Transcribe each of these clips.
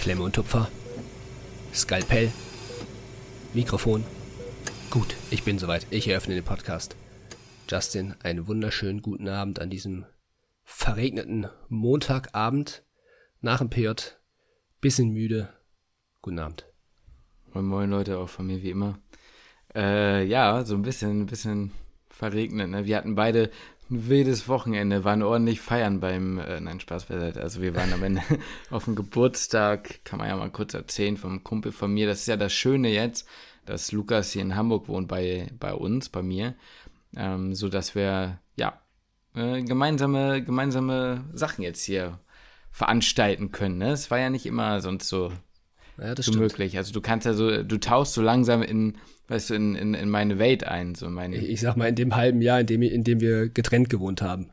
Klemme und Tupfer, Skalpell, Mikrofon. Gut, ich bin soweit. Ich eröffne den Podcast. Justin, einen wunderschönen guten Abend an diesem verregneten Montagabend nach dem PJ. Bisschen müde. Guten Abend. Moin Moin Leute, auch von mir wie immer. Äh, ja, so ein bisschen, ein bisschen verregnet. Ne? Wir hatten beide ein wildes Wochenende, waren ordentlich feiern beim, äh, nein, Spaß beiseite. Also wir waren am Ende auf dem Geburtstag, kann man ja mal kurz erzählen, vom Kumpel von mir. Das ist ja das Schöne jetzt, dass Lukas hier in Hamburg wohnt bei, bei uns, bei mir. Ähm, so dass wir, ja, äh, gemeinsame, gemeinsame Sachen jetzt hier veranstalten können. Ne? Es war ja nicht immer sonst so, Ja, das so stimmt. möglich. Also du kannst ja so, du tauchst so langsam in, weißt du, in, in, in meine Welt ein, so meine. Ich ich sag mal, in dem halben Jahr, in dem, in dem wir getrennt gewohnt haben.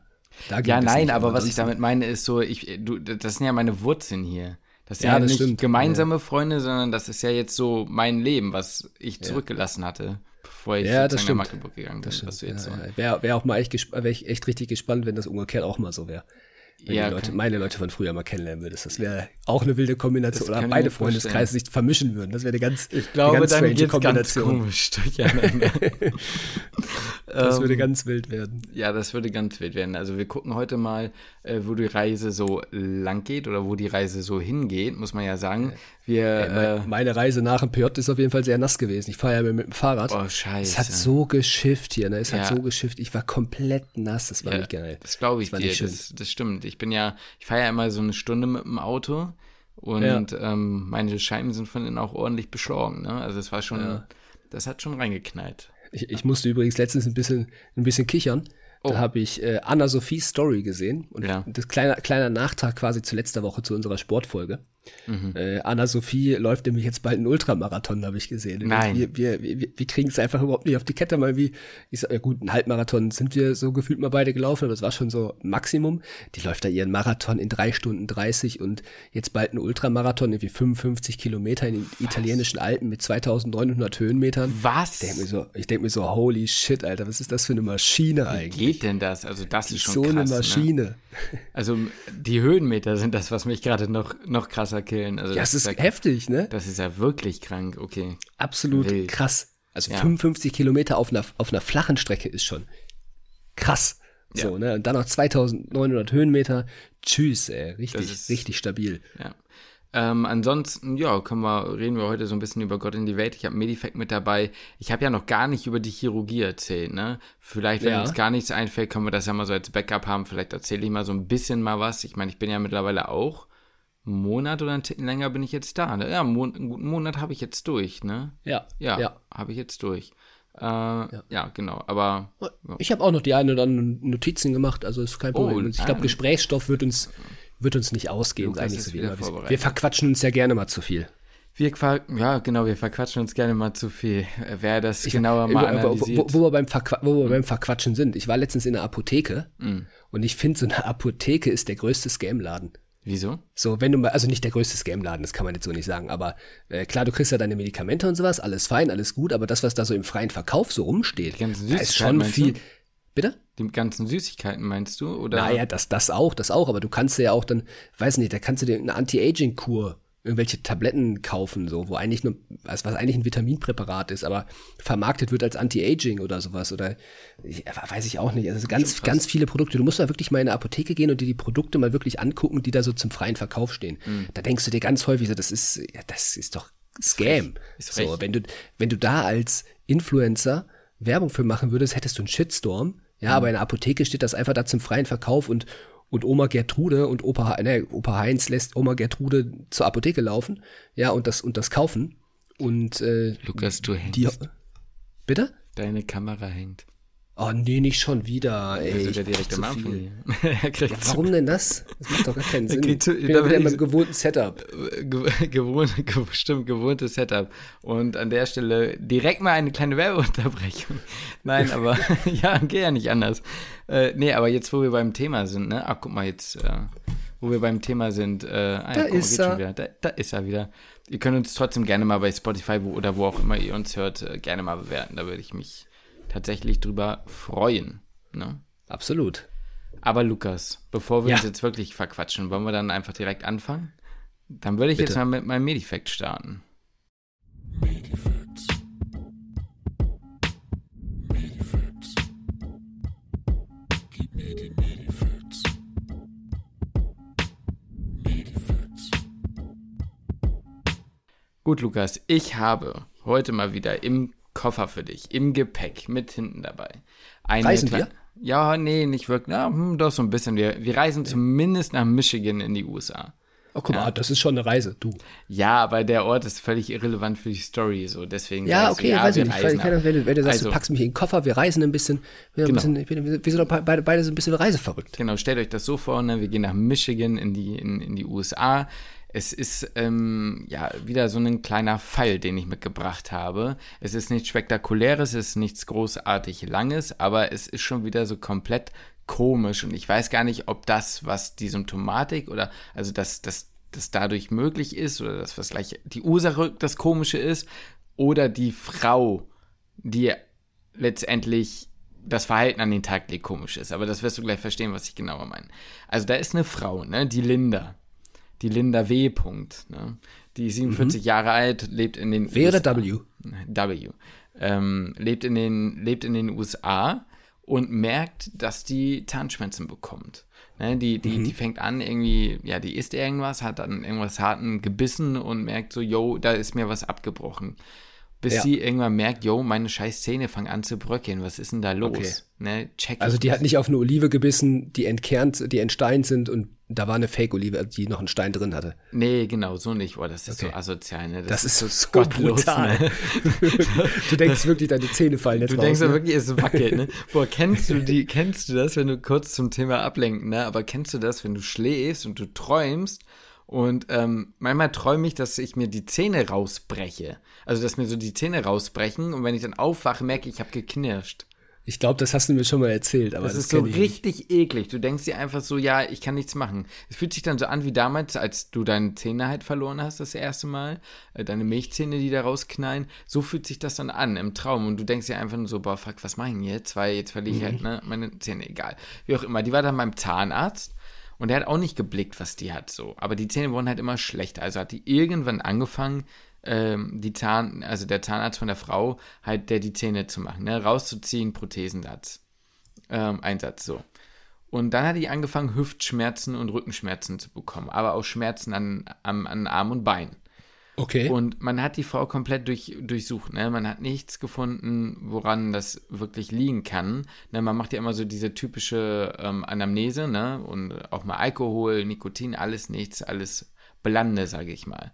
Ja, nein, aber was ich damit meine, ist so, ich, du, das sind ja meine Wurzeln hier. Das sind Ja, ja, das nicht stimmt. gemeinsame Freunde, sondern das ist ja jetzt so mein Leben, was ich zurückgelassen hatte, bevor ich Ja, das nach. Magdeburg gegangen bin. Das was du stimmt. jetzt Ja, so. ja. Wäre wär auch mal echt, wär ich echt richtig gespannt, wenn das umgekehrt auch mal so wäre. Wenn Ja, die Leute, meine Leute von früher mal kennenlernen würdest. Das wäre auch eine wilde Kombination. Oder beide Freundeskreise sich vermischen würden. Das wäre eine ganz, Ich glaube, eine ganz dann strange geht's ganz Kombination. komisch das würde Ähm, ganz wild werden. Ja, das würde ganz wild werden. Also wir gucken heute mal, äh, wo die Reise so lang geht oder wo die Reise so hingeht, muss man ja sagen. Wir, Me- äh, Meine Reise nach dem PJ ist auf jeden Fall sehr nass gewesen. Ich fahre ja mit, dem Fahrrad. oh scheiße. es hat so geschifft hier, ne? Es hat Ja. so geschifft. Ich war komplett nass. Das war Ja, nicht geil. Das glaube ich Das dir. Das, das stimmt. Ich bin ja, ich fahre ja immer so eine Stunde mit dem Auto und ähm, meine Scheiben sind von innen auch ordentlich beschlagen. Ne? Also es war schon, Ja. das hat schon reingeknallt. Ich, ich musste übrigens letztens ein bisschen, ein bisschen kichern. Oh. Da habe ich äh, Anna Sophies Story gesehen. Und Ja. das kleiner, kleiner Nachtrag quasi zu letzter Woche zu unserer Sportfolge. Mhm. Äh, Anna Sophie läuft nämlich jetzt bald einen Ultramarathon, habe ich gesehen. Nein. Wir, wir, wir, wir kriegen es einfach überhaupt nicht auf die Kette, mal wie, ich sag, ja gut, einen Halbmarathon sind wir so gefühlt mal beide gelaufen, aber das war schon so Maximum. Die läuft da ihren Marathon in drei Stunden 30 und jetzt bald einen Ultramarathon, irgendwie 55 Kilometer in den italienischen Alpen mit 2900 Höhenmetern. Was? Ich denke mir so, ich denk mir so, holy shit, Alter, was ist das für eine Maschine Wie eigentlich? geht denn das? Also das ist schon so krass. eine Ne? Maschine. Also die Höhenmeter sind das, was mich gerade noch, noch krasser killen. Also Ja, das ist ja, heftig, ne? das ist ja wirklich krank. Okay. Absolut Wild. krass. Also Ja. 55 Kilometer auf einer, auf einer flachen Strecke ist schon krass. So, ne? Und dann noch 2900 Höhenmeter. Tschüss, ey. Richtig, ist- richtig stabil. Ja. Ähm, ansonsten, ja, können wir, reden wir heute so ein bisschen über Gott in die Welt. Ich habe Medifact mit dabei. Ich habe ja noch gar nicht über die Chirurgie erzählt, ne? Vielleicht, wenn Ja. uns gar nichts einfällt, können wir das ja mal so als Backup haben. Vielleicht erzähle ich mal so ein bisschen mal was. Ich meine, ich bin ja mittlerweile auch einen Monat oder einen Ticken länger bin ich jetzt da. Ne? Ja, einen, Mon einen guten Monat habe ich jetzt durch, ne? Ja, Ja, ja. habe ich jetzt durch. Äh, ja. genau. Aber Ich habe auch noch die ein oder anderen Notizen gemacht, also ist kein Problem. Oh, ich glaube. Gesprächsstoff wird uns, wird uns nicht ausgehen, Lukas eigentlich so wie immer. Wir, verquatschen uns ja gerne mal zu viel. wir ja, genau, wir verquatschen uns gerne mal zu viel. Wer das genauer mal Über- wo, analysiert. wo, wo, wir beim Verqua wo wir beim Verquatschen sind. Ich war letztens in einer Apotheke und ich finde, so eine Apotheke ist der größte Scam-Laden. Wieso? So, wenn du mal, also nicht der größte Scam-Laden, das kann man jetzt so nicht sagen, aber äh, klar, du kriegst ja deine Medikamente und sowas, alles fein, alles gut, aber das, was da so im freien Verkauf so rumsteht, da ist schon viel. du? Bitte? Die ganzen Süßigkeiten meinst du? Oder? Naja, das, das auch, das auch, aber du kannst ja auch dann, weiß nicht, da kannst du dir eine Anti-Aging-Kur, irgendwelche Tabletten kaufen, so, wo eigentlich nur, was, was eigentlich ein Vitaminpräparat ist, aber vermarktet wird als Anti-Aging oder sowas, oder ich, weiß ich auch nicht. Also ganz, ganz viele Produkte. Du musst mal wirklich mal in eine Apotheke gehen und dir die Produkte mal wirklich angucken, die da so zum freien Verkauf stehen. Mhm. Da denkst du dir ganz häufig so, das ist, ja, das ist doch Scam. Ist so, frech. wenn du, wenn du da als Influencer Werbung für machen würdest, hättest du einen Shitstorm. Ja, aber in der Apotheke steht das einfach da zum freien Verkauf und, und Oma Gertrude und Opa, ne, Opa Heinz lässt Oma Gertrude zur Apotheke laufen, ja, und das, und das kaufen. Und, äh, Lukas, du hängst. die, bitte? Deine Kamera hängt. Oh, nee, nicht schon wieder, ey. Also der direkt am Anfang zu- Warum denn das? Das macht doch gar keinen Sinn. zu- Ich bin ja wieder in meinem gewohnten Setup. Ge- gewohnt, ge stimmt, gewohntes Setup. Und an der Stelle direkt mal eine kleine Werbeunterbrechung. Nein, aber ja, geht ja nicht anders. Äh, nee, aber jetzt, wo wir beim Thema sind, ne? Ach, guck mal, jetzt, äh, wo wir beim Thema sind, äh, ah, Da guck mal, ist geht schon er. Wieder. Da, da ist er wieder. Ihr könnt uns trotzdem gerne mal bei Spotify wo, oder wo auch immer ihr uns hört, äh, gerne mal bewerten. Da würde ich mich tatsächlich drüber freuen. Ne? Absolut. Aber Lukas, bevor wir Ja. uns jetzt wirklich verquatschen, wollen wir dann einfach direkt anfangen? Dann würde ich Bitte. jetzt mal mit meinem Medifact starten. Medifacts. Gut, Lukas, ich habe heute mal wieder im Koffer für dich, im Gepäck, mit hinten dabei. Eine Reisen wir? Ja, nee, nicht wirklich. Na, hm, doch so ein bisschen. Wir, wir reisen zumindest nach Michigan in die USA. Oh, guck mal, das ist schon eine Reise, du. Ja, aber der Ort ist völlig irrelevant für die Story, so deswegen. Ja, okay, weiß wir ich nicht. reisen Ich kann, wenn, du, wenn du sagst, Also- du packst mich in den Koffer, wir reisen ein bisschen. Wir, Genau. ein bisschen, wir wir sind doch beide, beide so ein bisschen reiseverrückt. Genau, stellt euch das so vor, ne? wir gehen nach Michigan in die, in, in die USA. Es ist ähm, ja wieder so ein kleiner Fall, den ich mitgebracht habe. Es ist nichts Spektakuläres, es ist nichts großartig Langes, aber es ist schon wieder so komplett komisch und ich weiß gar nicht, ob das, was die Symptomatik oder also das, das, das dadurch möglich ist oder das, was gleich die Ursache das Komische ist oder die Frau, die letztendlich das Verhalten an den Tag legt, komisch ist. Aber das wirst du gleich verstehen, was ich genauer meine. Also da ist eine Frau, ne, die Linda. Die Linda W. Punkt, ne? Die ist 47 Jahre alt, lebt in den W oder USA. W? W. Ähm, lebt, in den, lebt in den USA und merkt, dass die Zahnschmerzen bekommt. Ne, die, die, die fängt an, irgendwie, ja, die isst irgendwas, hat dann irgendwas harten gebissen und merkt so, yo, da ist mir was abgebrochen. Bis Ja. sie irgendwann merkt, yo, meine scheiß Zähne fangen an zu bröckeln, was ist denn da los? Okay. Ne, check Also die hat nicht auf eine Olive gebissen, die entkernt, die entsteint sind und da war eine Fake-Olive, die noch einen Stein drin hatte. Nee, genau, so nicht. Boah, das ist Okay. so asozial, ne? Das, ist so, so gottlos, brutal. ne? du denkst wirklich, deine Zähne fallen jetzt Du raus. denkst ja ne? wirklich, es wackelt, ne? Boah, kennst du die, kennst du das, wenn du kurz zum Thema ablenken, ne? Aber kennst du das, wenn du schläfst und du träumst und ähm, manchmal träume ich, dass ich mir die Zähne rausbreche. Also, dass mir so die Zähne rausbrechen und wenn ich dann aufwache, merke ich, ich habe geknirscht. Ich glaube, das hast du mir schon mal erzählt, aber Das, das, ist so richtig eklig. Du denkst dir einfach so, ja, ich kann nichts machen. Es fühlt sich dann so an wie damals, als du deine Zähne halt verloren hast, das erste Mal. Äh, Deine Milchzähne, die da rausknallen. So fühlt sich das dann an im Traum. Und du denkst dir einfach nur so, boah, fuck, was mach ich denn jetzt? Weil jetzt verliere ich Mhm. halt ne, meine Zähne, egal. Wie auch immer. Die war dann beim Zahnarzt. Und der hat auch nicht geblickt, was die hat, so. Aber die Zähne wurden halt immer schlechter. Also hat die irgendwann angefangen, ähm, die Zahn, also der Zahnarzt von der Frau, halt der die Zähne zu machen, ne, rauszuziehen, Prothesensatz ähm, Einsatz so. Und dann hat die angefangen, Hüftschmerzen und Rückenschmerzen zu bekommen, aber auch Schmerzen an, an, an Arm und Bein. Okay. Und man hat die Frau komplett durch, durchsucht. Ne? Man hat nichts gefunden, woran das wirklich liegen kann. Ne? Man macht ja immer so diese typische ähm, Anamnese ne? und auch mal Alkohol, Nikotin, alles nichts, alles Blande, sage ich mal.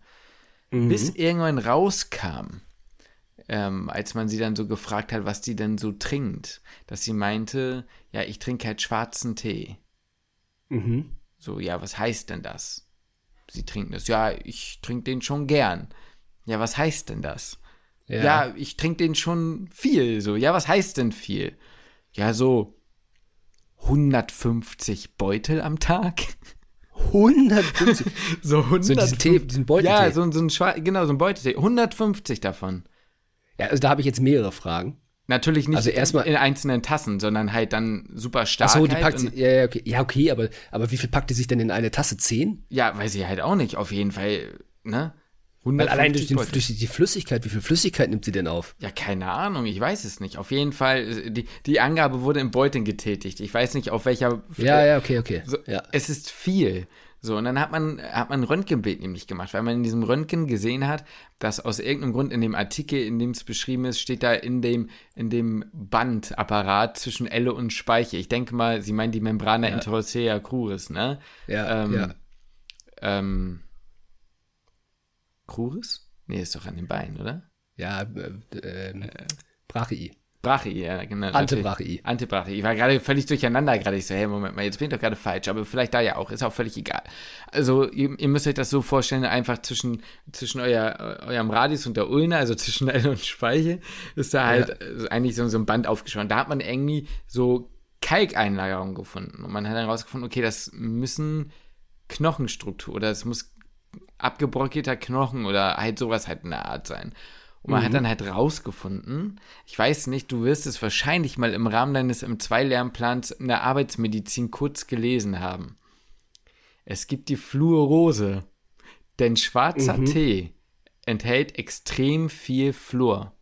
Bis irgendwann rauskam, ähm, als man sie dann so gefragt hat, was die denn so trinkt, dass sie meinte, ja, ich trinke halt schwarzen Tee. mhm. So, ja, was heißt denn das? Sie trinken das. Ja, ich trinke den schon gern. Ja, was heißt denn das? Ja, ich trinke den schon viel. So, ja, was heißt denn viel? Ja, so 150 Beutel am Tag. 150. So 100. So diesen Tee, diesen Beuteltee. Ja, so, so ein Schwa genau, so ein Beuteltee. 150 davon. Ja, also da habe ich jetzt mehrere Fragen. Natürlich nicht Also erstmal- in einzelnen Tassen, sondern halt dann super stark. Ach so, die halt packt sie. Ja, ja, okay. Ja, okay, aber, aber wie viel packt die sich denn in eine Tasse? Zehn? Ja, weiß ich halt auch nicht. Auf jeden Fall, ne? Weil allein durch, 150 den, durch die Flüssigkeit, wie viel Flüssigkeit nimmt sie denn auf? Ja, keine Ahnung, ich weiß es nicht. Auf jeden Fall, äh, die, die Angabe wurde in Beuteln getätigt. Ich weiß nicht, auf welcher. Ja, ja, okay, okay. So, ja. Es ist viel. So, und dann hat man, hat man ein Röntgenbild nämlich gemacht, weil man in diesem Röntgen gesehen hat, dass aus irgendeinem Grund in dem Artikel, in dem es beschrieben ist, steht da in dem, in dem Bandapparat zwischen Elle und Speiche. Ich denke mal, sie meinen die Membrana interossea cruris, ne? Ja, ähm, ja. Ähm, cruris? Nee, ist doch an den Beinen, oder? Ja, äh, ähm, Brachii. Brachii, ja, genau. Antebrachii. Antebrachii. Ich war gerade völlig durcheinander gerade. Ich so, hey, Moment mal, jetzt bin ich doch gerade falsch. Aber vielleicht da ja auch. Ist auch völlig egal. Also, ihr, ihr müsst euch das so vorstellen, einfach zwischen, zwischen euer, eurem Radius und der Ulna, also zwischen Elle und Speiche, ist da halt äh, eigentlich so, so ein Band aufgespannt. Da hat man irgendwie so Kalkeinlagerungen gefunden. Und man hat dann rausgefunden, okay, das müssen Knochenstruktur oder es muss abgebrockelter Knochen oder halt sowas halt in der Art sein. Und man hat dann halt rausgefunden, ich weiß nicht, du wirst es wahrscheinlich mal im Rahmen deines M2-Lernplans in der Arbeitsmedizin kurz gelesen haben. Es gibt die Fluorose. Denn schwarzer Mhm. Tee enthält extrem viel Fluor.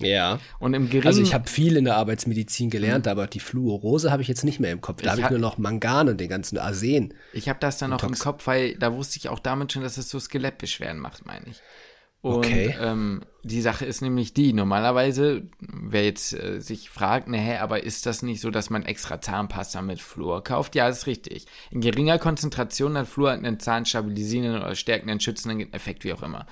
Ja. Und im geringen Also ich habe viel in der Arbeitsmedizin gelernt, aber die Fluorose habe ich jetzt nicht mehr im Kopf. Da habe ich nur noch Mangan und den ganzen Arsen. Ich habe das dann noch im. Kopf, weil da wusste ich auch damit schon, dass es so Skelettbeschwerden macht, meine ich. Und Okay. ähm, die Sache ist nämlich die, normalerweise, wer jetzt äh, sich fragt, ne, hä, aber ist das nicht so, dass man extra Zahnpasta mit Fluor kauft? Ja, das ist richtig. In geringer Konzentration hat Fluor einen zahnstabilisierenden oder stärkenden, schützenden Effekt, wie auch immer.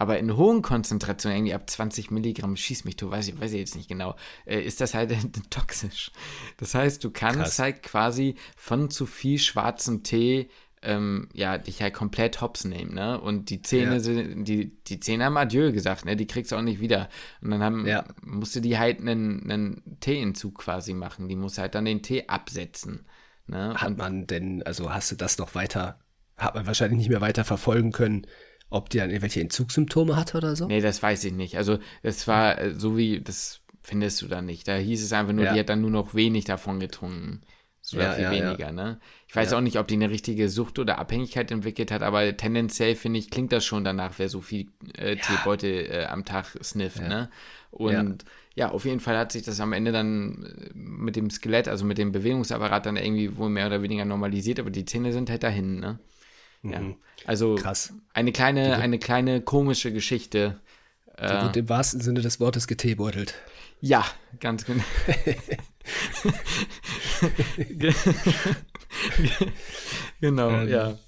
Aber in hohen Konzentrationen, irgendwie ab 20 Milligramm, schieß mich, du weiß ich, weiß ich jetzt nicht genau, äh, ist das halt toxisch. Das heißt, du kannst Krass. halt quasi von zu viel schwarzem Tee ähm, ja, dich halt komplett hops nehmen, ne? Und die Zähne Ja. sind, die, die Zähne haben Adieu gesagt, ne? Die kriegst du auch nicht wieder. Und dann haben, Ja. musste die halt einen, einen Teeentzug quasi machen. Die muss halt dann den Tee absetzen. Ne? Hat Und- man denn, also hast du das noch weiter, hat man wahrscheinlich nicht mehr weiter verfolgen können, ob die dann irgendwelche Entzugssymptome hatte oder so? Nee, das weiß ich nicht. Also, es war äh, so wie, das findest du dann nicht. Da hieß es einfach nur, Ja. die hat dann nur noch wenig davon getrunken. So Ja, viel ja, ja. weniger, ne? Ich weiß auch nicht, ob die eine richtige Sucht oder Abhängigkeit entwickelt hat, aber tendenziell, finde ich, klingt das schon danach, wer so viel äh, Teebeutel äh, am Tag snifft, ne? Und ja. auf jeden Fall hat sich das am Ende dann äh, mit dem Skelett, also mit dem Bewegungsapparat dann irgendwie wohl mehr oder weniger normalisiert, aber die Zähne sind halt dahin, ne? Ja. Also Mhm. Krass. eine kleine, eine kleine komische Geschichte. Die wird im wahrsten Sinne des Wortes geteebeutelt. Ja, ganz genau. genau, ja.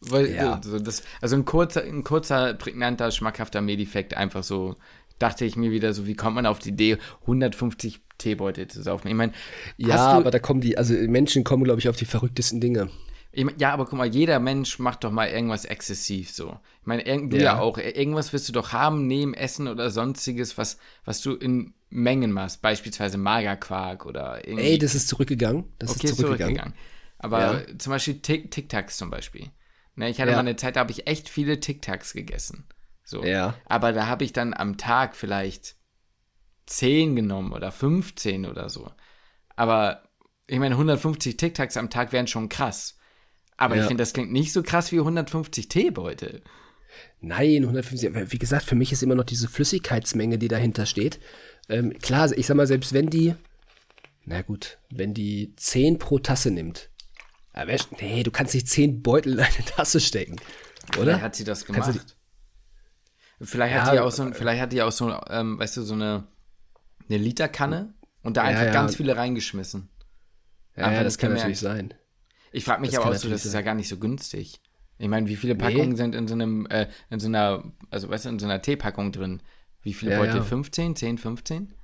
Weil, Ähm, Ja. So das, also ein kurzer, ein kurzer, prägnanter, schmackhafter Medifekt, einfach so, dachte ich mir wieder so, wie kommt man auf die Idee, 150 Teebeutel zu saufen? Ich meine, Ja, aber da kommen die, also Menschen kommen, glaube ich, auf die verrücktesten Dinge. Ich mein, ja, aber guck mal, jeder Mensch macht doch mal irgendwas exzessiv so. Ich meine, irgend- du ja. Ja. auch. Irgendwas wirst du doch haben, nehmen, essen oder sonstiges, was, was du in Mengen machst. Beispielsweise Magerquark oder irgendwie. Ey, das ist zurückgegangen. Das okay, ist zurückgegangen. zurückgegangen. Aber Ja. zum Beispiel Tic- Tic-Tacs zum Beispiel. Ne, ich hatte Ja. mal eine Zeit, da habe ich echt viele Tic-Tacs gegessen. So. Ja. Aber da habe ich dann am Tag vielleicht 10 genommen oder 15 oder so. Aber ich meine, 150 Tic-Tacs am Tag wären schon krass. Aber ich Ja. finde, das klingt nicht so krass wie 150 Teebeutel. Nein, 150. aber Wie gesagt, für mich ist immer noch diese Flüssigkeitsmenge, die dahinter steht. Ähm, klar, ich sag mal, selbst wenn die, na gut, wenn die 10 pro Tasse nimmt, aber nee, du kannst nicht 10 Beutel in eine Tasse stecken, oder? Vielleicht hat sie das gemacht. Vielleicht Ja, hat die auch so, vielleicht hat die auch so, ähm, weißt du, so eine, eine Literkanne und da Ja, einfach ja. ganz viele reingeschmissen. ja, ja, das kann natürlich sein. Ich frage mich Das aber auch so, das ist sein. ja gar nicht so günstig. Ich meine, wie viele Packungen sind in so einem, äh, in so einer, also weißt du, in so einer Teepackung drin? Wie viele Ja, Beutel? ja. 15, 10, 15?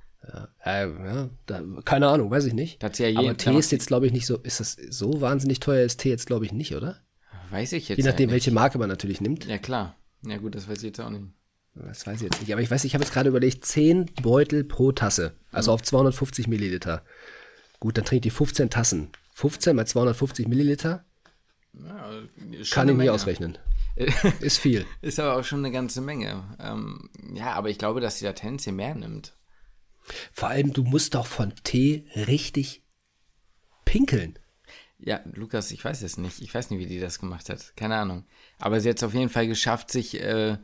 Äh, ja, da, keine Ahnung, weiß ich nicht. Ja Aber Tee ist jetzt, glaube ich, nicht so, ist das so wahnsinnig teuer ist Tee jetzt, glaube ich, nicht, oder? Weiß ich jetzt Je nachdem, ja welche Marke man natürlich nimmt. Ja, klar. Ja, gut, das weiß ich jetzt auch nicht. Das weiß ich jetzt nicht. Aber ich weiß, ich habe jetzt gerade überlegt, 10 Beutel pro Tasse. Also auf 250 Milliliter. Gut, dann trinkt die 15 Tassen. 15 mal 250 Milliliter Ja, kann eine ich Menge. ausrechnen. Ist viel. Ist aber auch schon eine ganze Menge. Ähm, ja, aber ich glaube, dass sie da tendenziell mehr nimmt. Vor allem, du musst doch von Tee richtig pinkeln. Ja, Lukas, ich weiß es nicht. Ich weiß nicht, wie die das gemacht hat. Keine Ahnung. Aber sie hat es auf jeden Fall geschafft, sich äh,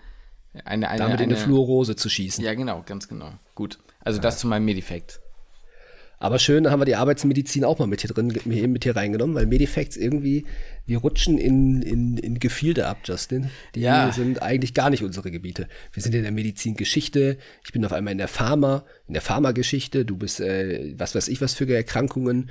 eine, eine, Damit in eine eine Fluorose zu schießen. Ja, genau, ganz genau. Gut. Also das zu meinem Medifekt. Aber schön, da haben wir die Arbeitsmedizin auch mal mit hier drin, mit hier reingenommen, weil Medifacts irgendwie, wir rutschen in, in, in Gefilde ab, Justin. Die Ja. sind eigentlich gar nicht unsere Gebiete. Wir sind in der Medizingeschichte, ich bin auf einmal in der Pharma, in der Pharmageschichte, du bist, äh, was weiß ich, was für Erkrankungen.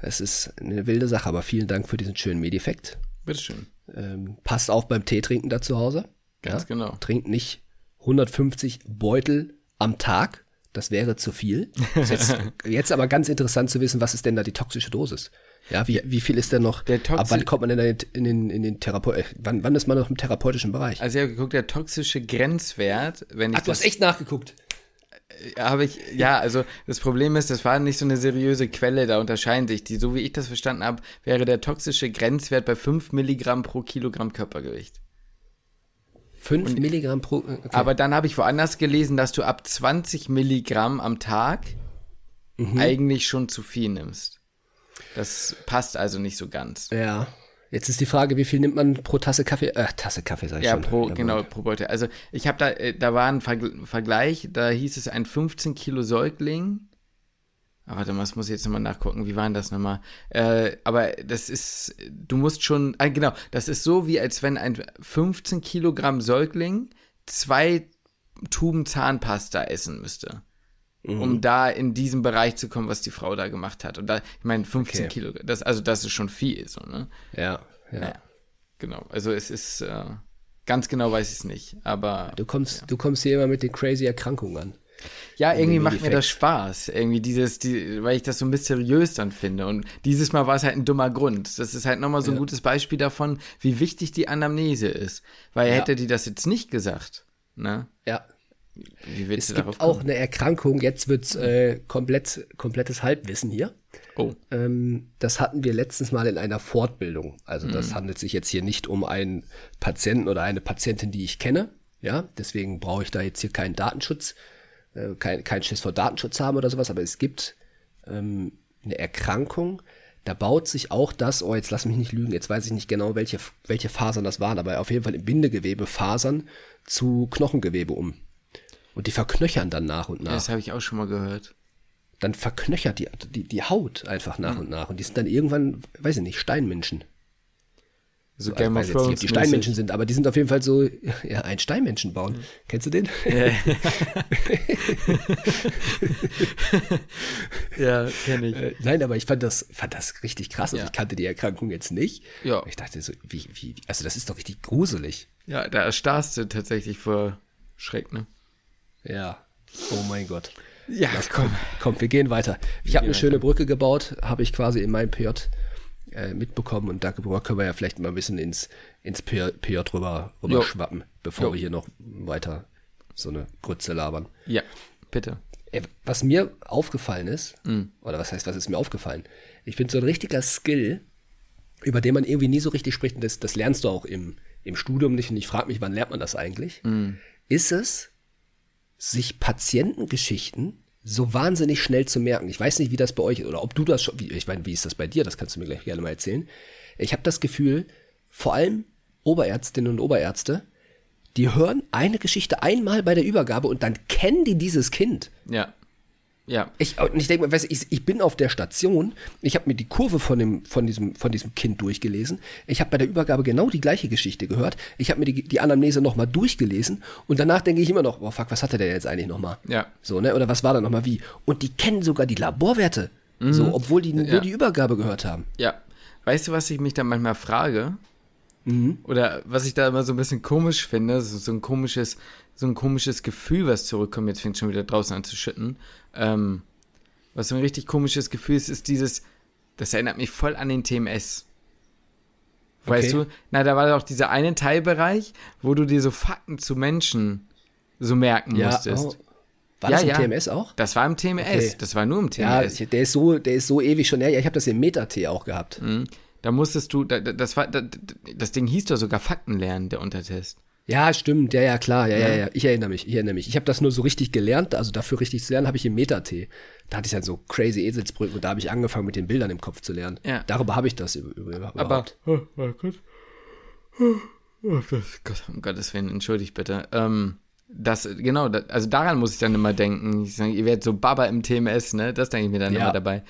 Es ist eine wilde Sache, aber vielen Dank für diesen schönen Medifekt. Bitteschön. Ähm, passt auf beim Tee trinken da zu Hause. Ganz genau. Trinkt nicht 150 Beutel am Tag. Das wäre zu viel. Jetzt, jetzt aber ganz interessant zu wissen, was ist denn da die toxische Dosis? Ja, wie, wie viel ist denn noch? Ab wann kommt man denn in den, in den, in den Therapeut? äh, Wann, wann ist man noch im therapeutischen Bereich? Also ich habe geguckt, der toxische Grenzwert, wenn ich Ach, du das hast echt nachgeguckt. habe ich ja, also das Problem ist, das war nicht so eine seriöse Quelle, da unterscheiden sich die. So wie ich das verstanden habe, wäre der toxische Grenzwert bei 5 Milligramm pro Kilogramm Körpergewicht. 5 Milligramm pro. äh, Okay. Aber dann habe ich woanders gelesen, dass du ab 20 Milligramm am Tag Mhm. eigentlich schon zu viel nimmst. Das passt also nicht so ganz. ja, Jetzt ist die Frage, wie viel nimmt man pro Tasse Kaffee? Äh, Tasse Kaffee, sag ich Ja, schon. pro, Ja, genau, pro Beute. Also ich habe da, äh, da war ein Vergl Vergleich, da hieß es ein 15 Kilo Säugling. Aber warte mal, das muss ich jetzt nochmal nachgucken, wie war denn das nochmal? Äh, aber das ist, du musst schon, ah, genau, das ist so wie als wenn ein 15 Kilogramm Säugling zwei Tuben Zahnpasta essen müsste. Mhm. Um da in diesem Bereich zu kommen, was die Frau da gemacht hat. Und da, ich meine, 15 Okay. Kilo, das, also das ist schon viel, so, ne? Ja, ja. Naja, genau. Also es ist, äh, ganz genau weiß ich es nicht, aber Du kommst, du kommst hier immer mit den crazy Erkrankungen an. Ja, irgendwie macht mir das. Spaß. Irgendwie dieses, die, weil ich das so mysteriös dann finde. Und dieses Mal war es halt ein dummer Grund. Das ist halt nochmal so ein Ja. gutes Beispiel davon, wie wichtig die Anamnese ist. Weil Ja. hätte die das jetzt nicht gesagt, ne? Ja. Wie willst Es du darauf gibt auch kommen? eine Erkrankung, jetzt wird's äh, komplett, komplettes Halbwissen hier. Oh, Ähm, das hatten wir letztens mal in einer Fortbildung. Also das Mhm. handelt sich jetzt hier nicht um einen Patienten oder eine Patientin, die ich kenne. Ja, deswegen brauche ich da jetzt hier keinen Datenschutz, äh, kein, kein Schiss vor Datenschutz haben oder sowas. Aber es gibt ähm, eine Erkrankung, da baut sich auch das, oh, jetzt lass mich nicht lügen, jetzt weiß ich nicht genau, welche, welche Fasern das waren, aber auf jeden Fall im Bindegewebe Fasern zu Knochengewebe um. Und die verknöchern dann nach und nach das habe ich auch schon mal gehört. dann verknöchert die, die, die Haut einfach nach und nach. Und die sind dann irgendwann, weiß ich nicht, Steinmenschen. So Also, Game weiß of jetzt nicht, ob Thrones. die Steinmenschen sind, aber die sind auf jeden Fall so, ja, ein Steinmenschen bauen. Kennst du den? Ja, kenne ich. Äh, Nein, aber ich fand das, fand das richtig krass. Also Ja. ich kannte die Erkrankung jetzt nicht. Ja. Ich dachte so, wie, wie, also das ist doch richtig gruselig. Ja, da erstarrst du tatsächlich vor Schreck, ne? Ja. Oh mein Gott. Ja, komm. Komm, wir gehen weiter. Ich habe eine schöne Brücke gebaut, habe ich quasi in meinem PJ äh, mitbekommen und darüber können wir ja vielleicht mal ein bisschen ins, ins PJ, PJ rüber, rüber Jo. schwappen, bevor Jo. wir hier noch weiter so eine Grütze labern. Ja, bitte. Ey, Was mir aufgefallen ist, Mhm. oder was heißt, was ist mir aufgefallen? Ich finde so ein richtiger Skill, über den man irgendwie nie so richtig spricht, und das, das lernst du auch im, im Studium nicht, und ich frage mich, wann lernt man das eigentlich? Mhm. Ist es, sich Patientengeschichten so wahnsinnig schnell zu merken. Ich weiß nicht, wie das bei euch ist, oder ob du das schon, wie, ich meine, wie ist das bei dir? Das kannst du mir gleich gerne mal erzählen. Ich habe das Gefühl, vor allem Oberärztinnen und Oberärzte, die hören eine Geschichte einmal bei der Übergabe und dann kennen die dieses Kind. Ja. Ja. Ich, und ich denke, weißt du, ich, ich bin auf der Station, ich habe mir die Kurve von, dem, von, diesem, von diesem Kind durchgelesen. Ich habe bei der Übergabe genau die gleiche Geschichte gehört. Ich habe mir die, die Anamnese nochmal durchgelesen und danach denke ich immer noch, oh fuck, was hatte der jetzt eigentlich nochmal? Ja. So, ne? Oder was war da nochmal wie? Und die kennen sogar die Laborwerte. So, obwohl die nur Ja. die Übergabe gehört haben. Ja. Weißt du, was ich mich da manchmal frage? Oder was ich da immer so ein bisschen komisch finde, so, so ein komisches, so ein komisches Gefühl, was zurückkommt, jetzt fängt schon wieder draußen an zu schütten. Ähm, was so ein richtig komisches Gefühl ist, ist dieses, das erinnert mich voll an den TMS. Weißt Okay. du? Na, da war doch dieser eine Teilbereich, wo du dir so Fakten zu Menschen so merken musstest. oh. War Ja, das im ja. TMS auch? Das war im TMS, Okay. das war nur im Ja, TMS. ich- der ist so, der ist so ewig schon her. Ja, ich habe das im Meta-T auch gehabt. Mhm. Da musstest du, da- das war, da, das Ding hieß doch sogar Fakten lernen, der Untertest. Ja, stimmt, ja, ja, klar, ja, ja, ja, ich erinnere mich, ich erinnere mich. Ich habe das nur so richtig gelernt, also dafür richtig zu lernen, habe ich im Meta-T. Da hatte ich dann so crazy Eselsbrücken und da habe ich angefangen, mit den Bildern im Kopf zu lernen. Ja. Darüber habe ich das über, über, überhaupt. Aber, oh, oh Gott. Oh, Gott, um Gottes Willen, entschuldigt bitte. Ähm, das, genau, das, also daran muss ich dann immer denken. Ich sage, ihr werdet so Baba im TMS, ne? Das denke ich mir dann Ja. immer dabei.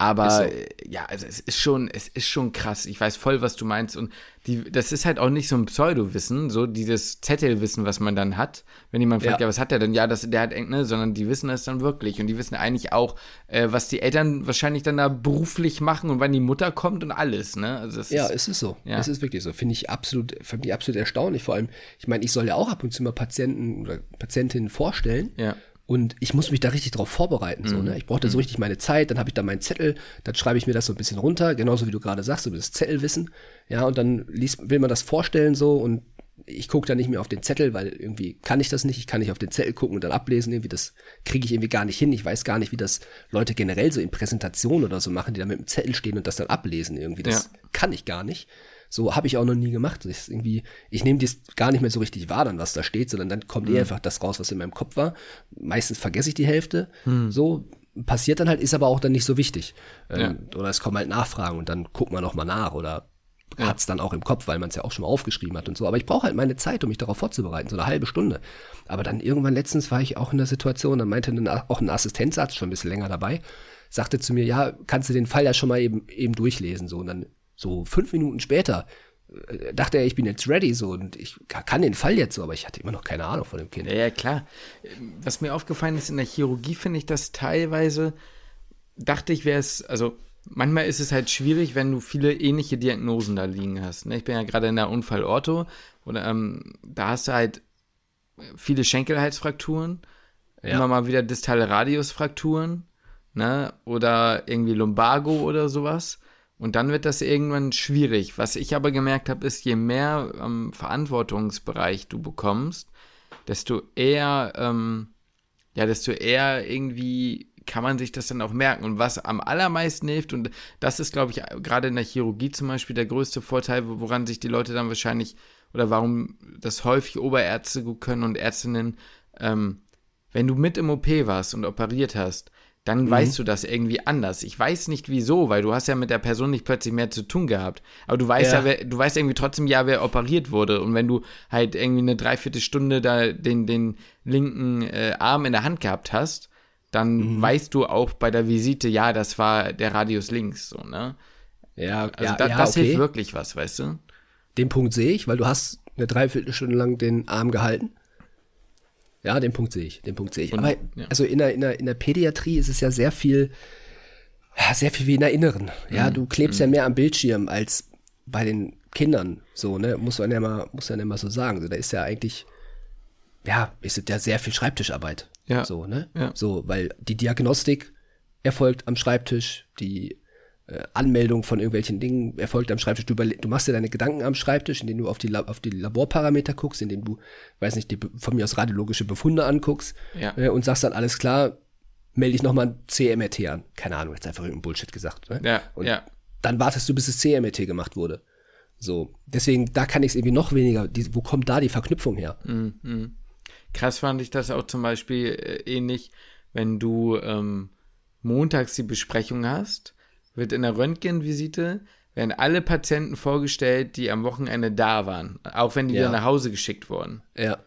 Aber so. äh, ja, also es ist schon, es ist schon krass. Ich weiß voll, was du meinst. Und die, das ist halt auch nicht so ein Pseudo-Wissen, so dieses Zettelwissen, was man dann hat. Wenn jemand fragt, Ja. ja, was hat der denn? Ja, das, der hat eng, ne, sondern die wissen das dann wirklich. Und die wissen eigentlich auch, äh, was die Eltern wahrscheinlich dann da beruflich machen und wann die Mutter kommt und alles, ne? Also Ja, ist, es ist so. Ja. Es ist wirklich so. Finde ich absolut, finde ich absolut erstaunlich. Vor allem, ich meine, ich soll ja auch ab und zu mal Patienten oder Patientinnen vorstellen. Ja. Und ich muss mich da richtig drauf vorbereiten. So, ne? Ich brauche da so richtig meine Zeit, dann habe ich da meinen Zettel, dann schreibe ich mir das so ein bisschen runter, genauso wie du gerade sagst, so das Zettelwissen. Ja, und dann liest, will man das vorstellen so und ich gucke da nicht mehr auf den Zettel, weil irgendwie kann ich das nicht. Ich kann nicht auf den Zettel gucken und dann ablesen. Irgendwie, das kriege ich irgendwie gar nicht hin. Ich weiß gar nicht, wie das Leute generell so in Präsentationen oder so machen, die da mit dem Zettel stehen und das dann ablesen. Irgendwie, das Ja. kann ich gar nicht. So habe ich auch noch nie gemacht. Ist irgendwie, ich nehme das gar nicht mehr so richtig wahr, dann was da steht, sondern dann kommt eh einfach das raus, was in meinem Kopf war. Meistens vergesse ich die Hälfte. So passiert dann halt, ist aber auch dann nicht so wichtig. Ähm, Oder es kommen halt Nachfragen und dann guckt man noch mal nach oder hat's dann auch im Kopf, weil man es ja auch schon mal aufgeschrieben hat und so. Aber ich brauche halt meine Zeit, um mich darauf vorzubereiten, so eine halbe Stunde. Aber dann irgendwann letztens war ich auch in der Situation, dann meinte ein, auch ein Assistenzarzt, schon ein bisschen länger dabei, sagte zu mir, ja, kannst du den Fall ja schon mal eben, eben durchlesen. So, und dann so fünf Minuten später äh, dachte er, ich bin jetzt ready so und ich ka- kann den Fall jetzt so, aber ich hatte immer noch keine Ahnung von dem Kind. Ja, ja, klar. Was mir aufgefallen ist in der Chirurgie, finde ich das teilweise, dachte ich, wäre es, also manchmal ist es halt schwierig, wenn du viele ähnliche Diagnosen da liegen hast. Ne? Ich bin ja gerade in der Unfallorto oder ähm, da hast du halt viele Schenkelhalsfrakturen, Ja. immer mal wieder distale Radiusfrakturen, ne? Oder irgendwie Lumbago oder sowas. Und dann wird das irgendwann schwierig. Was ich aber gemerkt habe, ist, je mehr ähm, Verantwortungsbereich du bekommst, desto eher, ähm, ja, desto eher irgendwie kann man sich das dann auch merken. Und was am allermeisten hilft, und das ist, glaube ich, gerade in der Chirurgie zum Beispiel der größte Vorteil, woran sich die Leute dann wahrscheinlich, oder warum das häufig Oberärzte gut können und Ärztinnen, ähm, wenn du mit im OP warst und operiert hast, dann weißt du das irgendwie anders. Ich weiß nicht wieso, weil du hast ja mit der Person nicht plötzlich mehr zu tun gehabt. Aber du weißt ja, Ja. wer, du weißt irgendwie trotzdem ja, wer operiert wurde. Und wenn du halt irgendwie eine Dreiviertelstunde da den, den linken äh, Arm in der Hand gehabt hast, dann weißt du auch bei der Visite, ja, das war der Radius links, so, ne? Ja, Also ja, da, ja, das okay. hilft wirklich was, weißt du? Den Punkt sehe ich, weil du hast eine Dreiviertelstunde lang den Arm gehalten. Ja, den Punkt sehe ich, den Punkt sehe ich. Und- Aber ja. also in der, in, der, in der Pädiatrie ist es ja sehr viel, ja, sehr viel wie in der Inneren. Mhm. Ja, du klebst ja mehr am Bildschirm als bei den Kindern. So, ne, muss man ja mal, muss man ja mal so sagen. So, da ist ja eigentlich, ja, ist ja sehr viel Schreibtischarbeit. Ja. So, ne? Ja. So, weil die Diagnostik erfolgt am Schreibtisch, die äh, Anmeldung von irgendwelchen Dingen erfolgt am Schreibtisch. Du, du machst dir deine Gedanken am Schreibtisch, indem du auf die, La auf die Laborparameter guckst, indem du, weiß nicht, die, von mir aus radiologische Befunde anguckst Ja. äh, und sagst dann, alles klar, melde ich nochmal ein CMRT an. Keine Ahnung, jetzt einfach irgendein Bullshit gesagt. Ne? Ja, und ja. dann wartest du, bis das CMRT gemacht wurde. So, deswegen, da kann ich es irgendwie noch weniger, die, wo kommt da die Verknüpfung her? Krass fand ich das auch zum Beispiel äh, ähnlich, wenn du ähm, montags die Besprechung hast, wird in der Röntgenvisite werden alle Patienten vorgestellt, die am Wochenende da waren, auch wenn die Ja. wieder nach Hause geschickt wurden. Ja.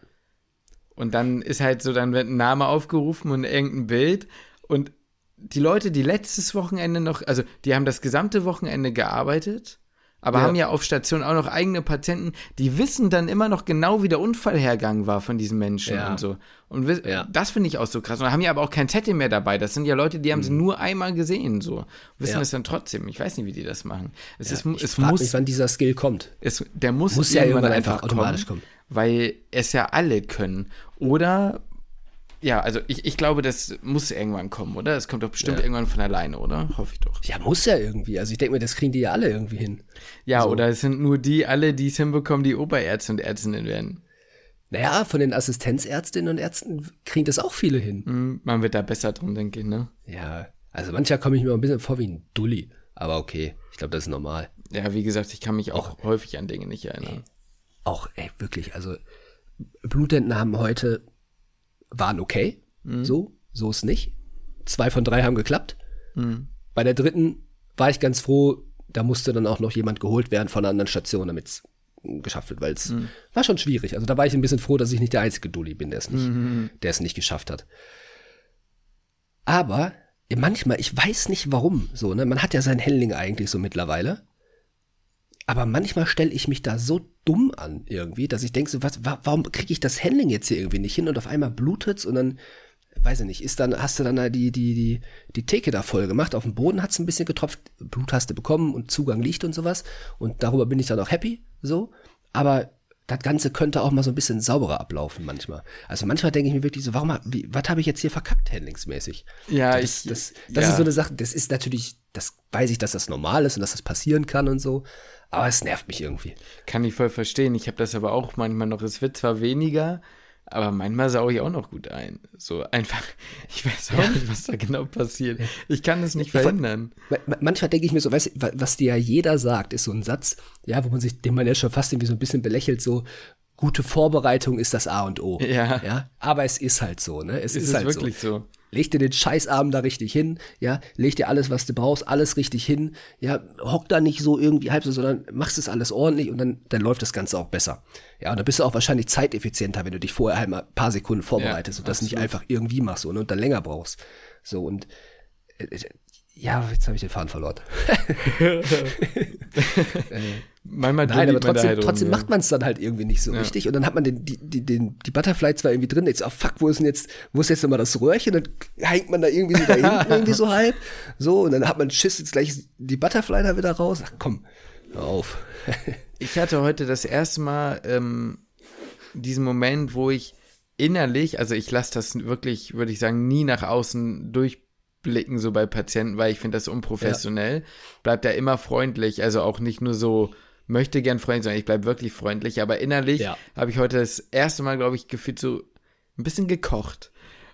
Und dann ist halt so, dann wird ein Name aufgerufen und irgendein Bild. Und die Leute, die letztes Wochenende noch, also die haben das gesamte Wochenende gearbeitet, aber Ja. haben ja auf Station auch noch eigene Patienten, die wissen dann immer noch genau, wie der Unfallhergang war von diesen Menschen Ja. und so. Und Ja. das finde ich auch so krass. Und haben ja aber auch kein Zettel mehr dabei. Das sind ja Leute, die haben sie nur einmal gesehen, so. Wissen Mhm. Es dann trotzdem. Ich weiß nicht, wie die das machen. Es ist, es muss, mich, wann dieser Skill kommt. es, der muss, Muss ja irgendwann einfach automatisch kommen. Weil es ja alle können. Oder, ja, also ich, ich glaube, das muss irgendwann kommen, oder? Es kommt doch bestimmt Ja. irgendwann von alleine, oder? Hoffe ich doch. Ja, muss ja irgendwie. Also ich denke mir, das kriegen die ja alle irgendwie hin. Ja, So. oder es sind nur die alle, die es hinbekommen, die Oberärzte und Ärztinnen werden. Naja, von den Assistenzärztinnen und Ärzten kriegen das auch viele hin. Hm, Man wird da besser drum, denke ich, ne? Ja, also manchmal komme ich mir ein bisschen vor wie ein Dulli. Aber okay, ich glaube, das ist normal. Ja, wie gesagt, ich kann mich auch häufig an Dinge nicht erinnern. Auch, ey, wirklich, also Blutentnahmen heute waren okay. So, so ist nicht. Zwei von drei haben geklappt. Bei der dritten war ich ganz froh, da musste dann auch noch jemand geholt werden von einer anderen Station, damit es geschafft wird, weil es war schon schwierig. Also da war ich ein bisschen froh, dass ich nicht der einzige Dulli bin, der es nicht, der es nicht geschafft hat. Aber manchmal, ich weiß nicht warum, so, ne, man hat ja seinen Handling eigentlich so mittlerweile. Aber manchmal stelle ich mich da so dumm an irgendwie, dass ich denke so, was, wa warum kriege ich das Handling jetzt hier irgendwie nicht hin und auf einmal blutet's und dann, weiß ich nicht, ist dann, hast du dann da die, die, die, die Theke da voll gemacht, auf dem Boden hat's ein bisschen getropft, Blut hast du bekommen und Zugang liegt und sowas und darüber bin ich dann auch happy, so, aber das Ganze könnte auch mal so ein bisschen sauberer ablaufen manchmal. Also manchmal denke ich mir wirklich so, warum, wie, was habe ich jetzt hier verkackt, handlingsmäßig? Ja, das, ich- das, das ja. ist so eine Sache, das ist natürlich, das weiß ich, dass das normal ist und dass das passieren kann und so, aber es nervt mich irgendwie. Kann ich voll verstehen. Ich habe das aber auch manchmal noch. Es wird zwar weniger, aber manchmal sauge ich auch noch gut ein. So einfach, ich weiß auch nicht, was da genau passiert. Ich kann es nicht Ja, verhindern. Ma- ma- Manchmal denke ich mir so, weißt du, wa- was dir ja jeder sagt, ist so ein Satz, ja, wo man sich, den man ja schon fast irgendwie so ein bisschen belächelt, so, gute Vorbereitung ist das A und O. Ja. ja. Aber es ist halt so, ne? Es Ist ist, halt wirklich so. so? leg dir den Scheißarm da richtig hin, ja, leg dir alles, was du brauchst, alles richtig hin, ja, hock da nicht so irgendwie halb so, sondern machst es alles ordentlich und dann, dann läuft das Ganze auch besser. Ja, und dann bist du auch wahrscheinlich zeiteffizienter, wenn du dich vorher halt mal ein paar Sekunden vorbereitest und das nicht absolut. einfach irgendwie machst so, ne, und dann länger brauchst. So, und äh, ja, jetzt habe ich den Faden verloren. Manchmal Nein, aber dribbelt man trotzdem, halt rum, trotzdem ja. macht man es dann halt irgendwie nicht so Ja. richtig. Und dann hat man den, die, die, den, die Butterfly zwar irgendwie drin, jetzt, oh fuck, wo ist denn jetzt, wo ist jetzt nochmal das Röhrchen? Dann hängt man da irgendwie so da hinten irgendwie so halb. So, und dann hat man Schiss, jetzt gleich die Butterfly da wieder raus. Ach komm, hör auf. Ich hatte heute das erste Mal ähm, diesen Moment, wo ich innerlich, also ich lasse das wirklich, würde ich sagen, nie nach außen durchblicken, so bei Patienten, weil ich finde das unprofessionell. Bleibt da immer freundlich, also auch nicht nur so möchte gern freundlich, sondern ich bleibe wirklich freundlich. Aber innerlich Ja. habe ich heute das erste Mal, glaube ich, gefühlt so ein bisschen gekocht.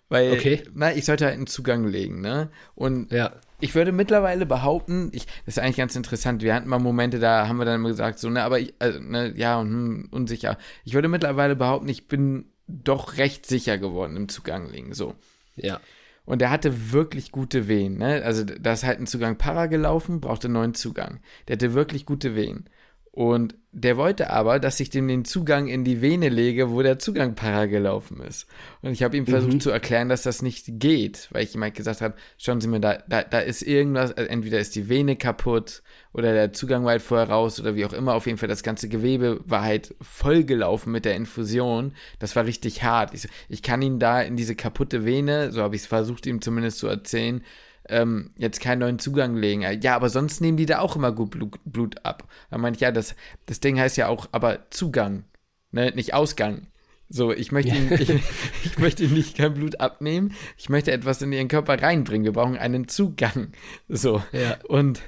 Weil, Okay. na, ich sollte halt einen Zugang legen, ne? Und Ja. ich würde mittlerweile behaupten, ich, das ist eigentlich ganz interessant. Wir hatten mal Momente, da haben wir dann immer gesagt, so, ne, aber ich, also, ne, ja, und hm, unsicher. Ich würde mittlerweile behaupten, ich bin doch recht sicher geworden im Zugang legen, so. Ja. Und er hatte wirklich gute Wehen, ne? Also, da ist halt ein Zugang para gelaufen, brauchte einen neuen Zugang. Der hatte wirklich gute Wehen. Und der wollte aber, dass ich dem den Zugang in die Vene lege, wo der Zugang para gelaufen ist. Und ich habe ihm versucht zu erklären, dass das nicht geht, weil ich ihm halt gesagt habe, schauen Sie mir, da, da, da ist irgendwas, also entweder ist die Vene kaputt oder der Zugang war halt vorher raus oder wie auch immer. Auf jeden Fall, das ganze Gewebe war halt vollgelaufen mit der Infusion. Das war richtig hart. Ich, ich kann ihn da in diese kaputte Vene, so habe ich es versucht, ihm zumindest zu erzählen, ähm, jetzt keinen neuen Zugang legen. Ja, aber sonst nehmen die da auch immer gut Blut, ab. Dann meinte ich, ja, das, das Ding heißt ja auch aber Zugang, ne, nicht Ausgang. So, ich möchte, ihn, ich, ich möchte ihn nicht kein Blut abnehmen. Ich möchte etwas in ihren Körper reinbringen. Wir brauchen einen Zugang. So. Ja. Und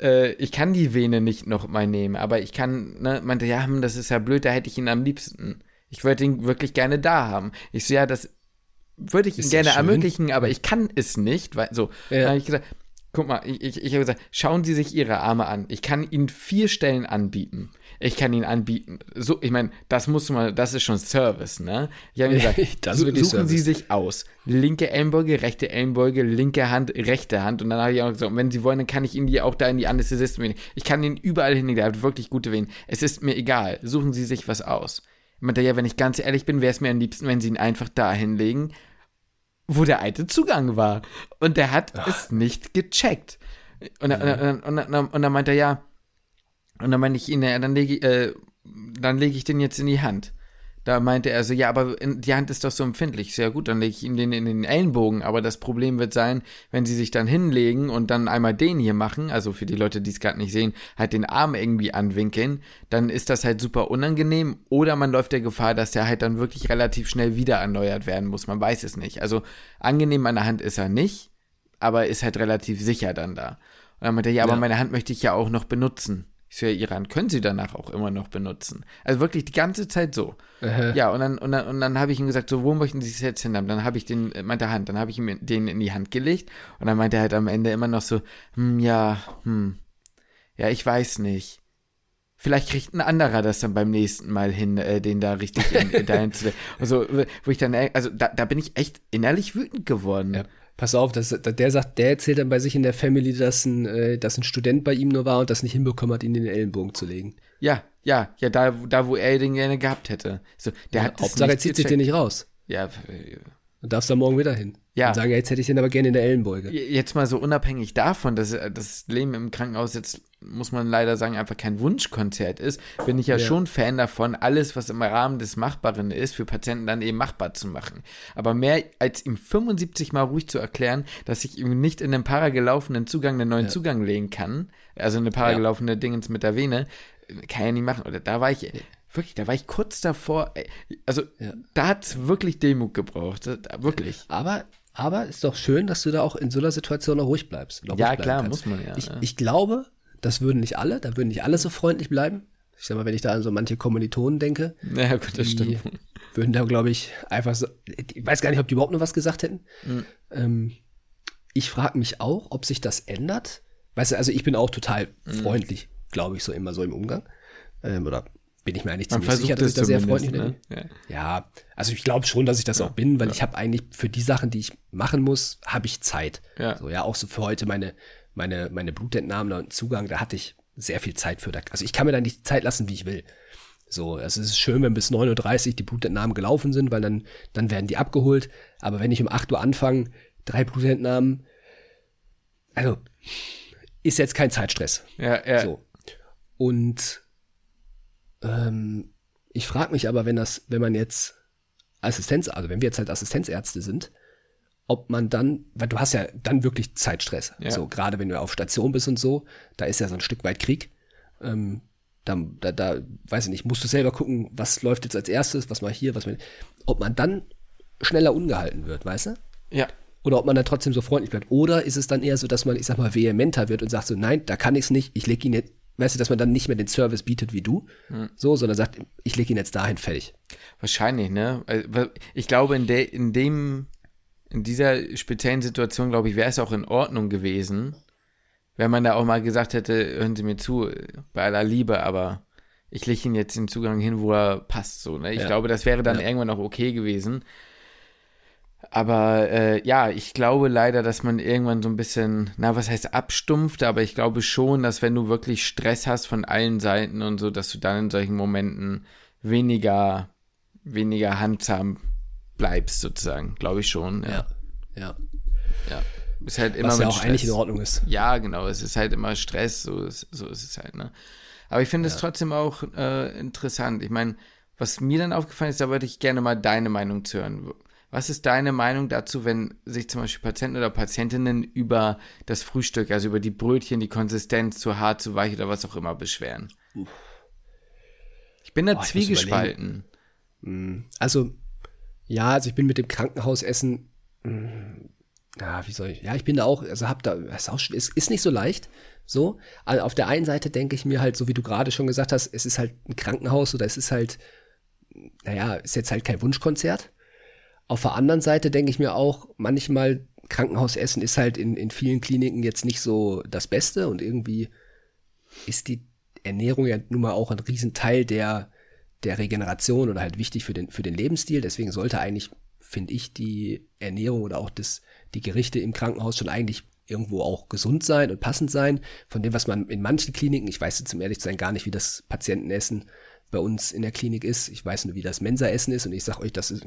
äh, ich kann die Vene nicht noch mal nehmen, aber ich kann, ne, meinte, ja, hm, das ist ja blöd, da hätte ich ihn am liebsten. Ich würde ihn wirklich gerne da haben. Ich so, ja, das würde ich ihm gerne ermöglichen, aber ich kann es nicht, weil so. Ja. Dann habe ich gesagt, guck mal, ich, ich, ich habe gesagt, schauen Sie sich Ihre Arme an. Ich kann Ihnen vier Stellen anbieten. Ich kann Ihnen anbieten. So, ich meine, das muss man, das ist schon Service, ne? Ich habe gesagt, wirklich suchen Sie Service. sich aus. Linke Ellenbeuge, rechte Ellenbeuge, linke Hand, rechte Hand. Und dann habe ich auch gesagt, wenn Sie wollen, dann kann ich Ihnen die auch da in die Anästhesisten wählen. Ich kann Ihnen überall hinlegen, der hat wirklich gute Wehen. Es ist mir egal. Suchen Sie sich was aus. Meinte, ja, wenn ich ganz ehrlich bin, wäre es mir am liebsten, wenn Sie ihn einfach da hinlegen, wo der alte Zugang war. Und der hat es nicht gecheckt. Und, dann- und, und, dann- und dann meinte er, ja, und dann meinte ich ihn, ja, dann lege äh, dann lege ich den jetzt in die Hand. Da meinte er so, ja, aber die Hand ist doch so empfindlich. Sehr gut, dann lege ich ihm den in den Ellenbogen. Aber das Problem wird sein, wenn sie sich dann hinlegen und dann einmal den hier machen, also für die Leute, die es gerade nicht sehen, halt den Arm irgendwie anwinkeln, dann ist das halt super unangenehm. Oder man läuft der Gefahr, dass der halt dann wirklich relativ schnell wieder erneuert werden muss. Man weiß es nicht. Also angenehm an der Hand ist er nicht, aber ist halt relativ sicher dann da. Und dann meinte er, ja, aber Ja. meine Hand möchte ich ja auch noch benutzen. Ihre Hand können sie danach auch immer noch benutzen. Also wirklich die ganze Zeit so. Ja, und dann, und dann, und dann habe ich ihm gesagt, so, wo möchten Sie es jetzt hin haben? Dann habe ich den, meinte Hand, dann habe ich ihm den in die Hand gelegt und dann meinte er halt am Ende immer noch so, hm, ja, hm, ja, ich weiß nicht. Vielleicht kriegt ein anderer das dann beim nächsten Mal hin, äh, den da richtig in, dahin zu. Also, wo ich dann, äh, also da, da bin ich echt innerlich wütend geworden. Ja. Pass auf, das, der sagt, der erzählt dann bei sich in der Family, dass ein, äh, dass ein Student bei ihm nur war und das nicht hinbekommen hat, ihn in den Ellenbogen zu legen. Ja, ja, ja, da, da wo er den gerne gehabt hätte. So, der hat das Hauptsache, er zieht sich den nicht raus. Ja, Und darfst da morgen wieder hin. Ja. Und sagen, ja, jetzt hätte ich den aber gerne in der Ellenbeuge. Jetzt mal so unabhängig davon, dass das Leben im Krankenhaus jetzt, muss man leider sagen, einfach kein Wunschkonzert ist, bin ich ja, Ja. schon Fan davon, alles, was im Rahmen des Machbaren ist, für Patienten dann eben machbar zu machen. Aber mehr als ihm 75 Mal ruhig zu erklären, dass ich ihm nicht in den paragelaufenen Zugang einen neuen Zugang legen kann, also eine paragelaufene Dingens mit der Vene, kann ja nicht machen. Oder da war ich, wirklich, da war ich kurz davor, ey, also Ja. da hat es wirklich Demut gebraucht, da- wirklich. Aber, aber ist doch schön, dass du da auch in so einer Situation noch ruhig bleibst. auch Ja, ruhig klar, kannst. muss man ja, Ich, ja. ich glaube, das würden nicht alle, da würden nicht alle so freundlich bleiben. Ich sag mal, wenn ich da an so manche Kommilitonen denke, Ja, gut, das stimmt. würden da, glaube ich, einfach so. Ich weiß gar nicht, ob die überhaupt noch was gesagt hätten. Mhm. Ähm, ich frage mich auch, ob sich das ändert. Weißt du, also ich bin auch total Mhm. freundlich, glaube ich, so immer so im Umgang. Ähm, oder bin ich mir eigentlich ziemlich sicher, dass ich da sehr freundlich bin. ne? Ja. Ja, also ich glaube schon, dass ich das auch bin, weil ich habe eigentlich für die Sachen, die ich machen muss, habe ich Zeit. Ja. So, ja, auch so für heute meine, meine, meine Blutentnahme und Zugang, da hatte ich sehr viel Zeit für. Also ich kann mir da nicht die Zeit lassen, wie ich will. So, also es ist schön, wenn bis 9.30 Uhr die Blutentnahmen gelaufen sind, weil dann, dann werden die abgeholt. Aber wenn ich um 8 Uhr anfange, drei Blutentnahmen, also ist jetzt kein Zeitstress. Ja, ja. So. Und ähm, ich frage mich aber, wenn das, wenn man jetzt Assistenz, also wenn wir jetzt halt Assistenzärzte sind, ob man dann, weil du hast ja dann wirklich Zeitstress. Ja. So, gerade wenn du auf Station bist und so, da ist ja so ein Stück weit Krieg. Ähm, da, da, da, weiß ich nicht, musst du selber gucken, was läuft jetzt als erstes, was mal hier, was mal. Ob man dann schneller ungehalten wird, weißt du? ja. Oder ob man dann trotzdem so freundlich bleibt. Oder ist es dann eher so, dass man, ich sag mal, vehementer wird und sagt so, nein, da kann ich es nicht, ich leg ihn jetzt, weißt du, dass man dann nicht mehr den Service bietet wie du, so, sondern sagt, ich leg ihn jetzt dahin fertig. Wahrscheinlich, ne? Weil Ich glaube, in, der, in dem, in dieser speziellen Situation, glaube ich, wäre es auch in Ordnung gewesen, wenn man da auch mal gesagt hätte, hören Sie mir zu, bei aller Liebe, aber ich lege Ihnen jetzt den Zugang hin, wo er passt, so, ne? Ich Ja. glaube, das wäre dann Ja. irgendwann auch okay gewesen. Aber äh, ja, ich glaube leider, dass man irgendwann so ein bisschen, na, was heißt abstumpft, aber ich glaube schon, dass wenn du wirklich Stress hast von allen Seiten und so, dass du dann in solchen Momenten weniger, weniger handsam bleibst, sozusagen. Glaube ich schon. Ja. Ja. ja. Ist halt immer Was ja auch Stress. eigentlich in Ordnung ist. Ja, genau. Es ist halt immer Stress, so ist, so ist es halt, ne? Aber ich finde es trotzdem auch äh, interessant. Ich meine, was mir dann aufgefallen ist, da würde ich gerne mal deine Meinung zu hören. Was ist deine Meinung dazu, wenn sich zum Beispiel Patienten oder Patientinnen über das Frühstück, also über die Brötchen, die Konsistenz zu hart, zu weich oder was auch immer beschweren? Ich bin da muss zwiegespalten. Also, ja, also ich bin mit dem Krankenhausessen, mh, ja, wie soll ich, ja, ich bin da auch, also hab da, ist, auch, ist, ist nicht so leicht, so. Also auf der einen Seite denke ich mir halt, so wie du gerade schon gesagt hast, es ist halt ein Krankenhaus oder es ist halt, naja, ist jetzt halt kein Wunschkonzert. Auf der anderen Seite denke ich mir auch, manchmal Krankenhausessen ist halt in, in vielen Kliniken jetzt nicht so das Beste und irgendwie ist die Ernährung ja nun mal auch ein Riesenteil der, der Regeneration oder halt wichtig für den, für den Lebensstil. Deswegen sollte eigentlich, finde ich, die Ernährung oder auch das, die Gerichte im Krankenhaus schon eigentlich irgendwo auch gesund sein und passend sein. Von dem, was man in manchen Kliniken, ich weiß jetzt um ehrlich zu sein gar nicht, wie das Patientenessen bei uns in der Klinik ist. Ich weiß nur, wie das Mensaessen ist und ich sag euch, das ist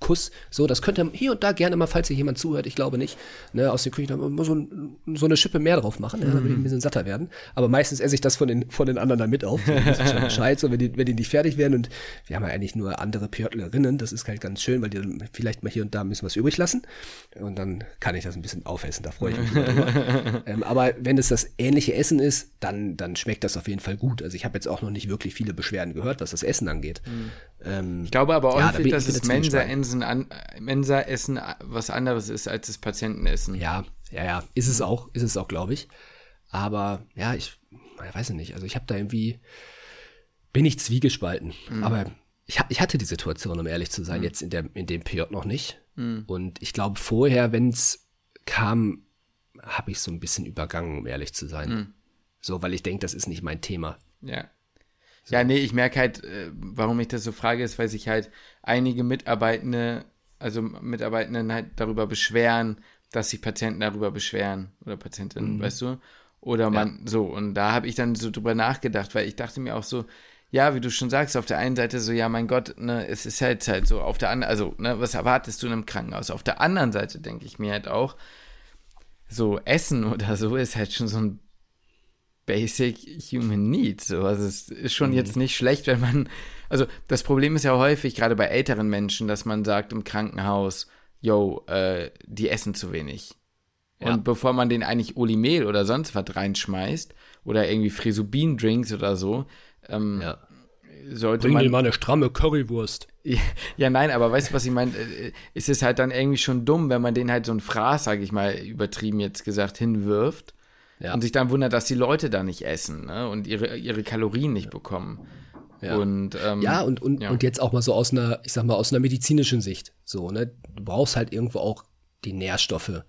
Kuss. So, das könnt ihr hier und da gerne mal, falls hier jemand zuhört, ich glaube nicht, ne, aus den Küchen mal so, ein, so eine Schippe mehr drauf machen, ja, dann will ich ein bisschen satter werden. Aber meistens esse ich das von den, von den anderen dann mit auf. So, das ist schon Bescheid, so, wenn die, wenn die nicht fertig werden und wir haben ja eigentlich nur andere Pörtlerinnen, das ist halt ganz schön, weil die dann vielleicht mal hier und da ein bisschen was übrig lassen und dann kann ich das ein bisschen aufessen, da freue ich mich drüber. ähm, aber wenn es das ähnliche Essen ist, dann, dann schmeckt das auf jeden Fall gut. Also ich habe jetzt auch noch nicht wirklich viele Beschwerden gehört, was das Essen angeht. Ähm, Ich glaube aber Ja, da dass das Mensa-Essen an, Mensa-Essen was anderes ist als das Patientenessen. Ja, ja, ja, ist es auch, ist es auch, glaube ich. Aber ja, ich, ich weiß nicht, also ich habe da irgendwie, bin ich zwiegespalten. Aber ich, ich hatte die Situation, um ehrlich zu sein, jetzt in, der, in dem PJ noch nicht. Und ich glaube, vorher, wenn es kam, habe ich so ein bisschen übergangen, um ehrlich zu sein. So, weil ich denke, das ist nicht mein Thema. Ja. Ja, nee, ich merke halt, äh, warum ich das so frage, ist, weil sich halt einige Mitarbeitende, also Mitarbeitenden halt darüber beschweren, dass sich Patienten darüber beschweren oder Patientinnen, weißt du? Oder man, so, und da habe ich dann so drüber nachgedacht, weil ich dachte mir auch so, ja, wie du schon sagst, auf der einen Seite so, ja, mein Gott, ne, es ist halt halt so, auf der anderen, also, ne, was erwartest du in einem Krankenhaus? Auf der anderen Seite denke ich mir halt auch, so Essen oder so ist halt schon so ein Basic Human Need. So. Also es ist schon jetzt nicht schlecht, wenn man. Also das Problem ist ja häufig, gerade bei älteren Menschen, dass man sagt im Krankenhaus, yo, äh, die essen zu wenig. Ja. Und bevor man den eigentlich Olimehl oder sonst was reinschmeißt oder irgendwie Frisubin-Drinks oder so, ähm, Ja. sollte Bring man. mir mal eine stramme Currywurst. Ja, nein, aber weißt du, was ich meine? Äh, Es ist halt dann irgendwie schon dumm, wenn man den halt so ein Fraß, sage ich mal, übertrieben jetzt gesagt, hinwirft Ja. und sich dann wundert, dass die Leute da nicht essen ne? und ihre, ihre Kalorien nicht bekommen. Ja. Und, ähm, Ja, und, und, ja. und jetzt auch mal so aus einer, ich sag mal, aus einer medizinischen Sicht. So, ne? Du brauchst halt irgendwo auch die Nährstoffe.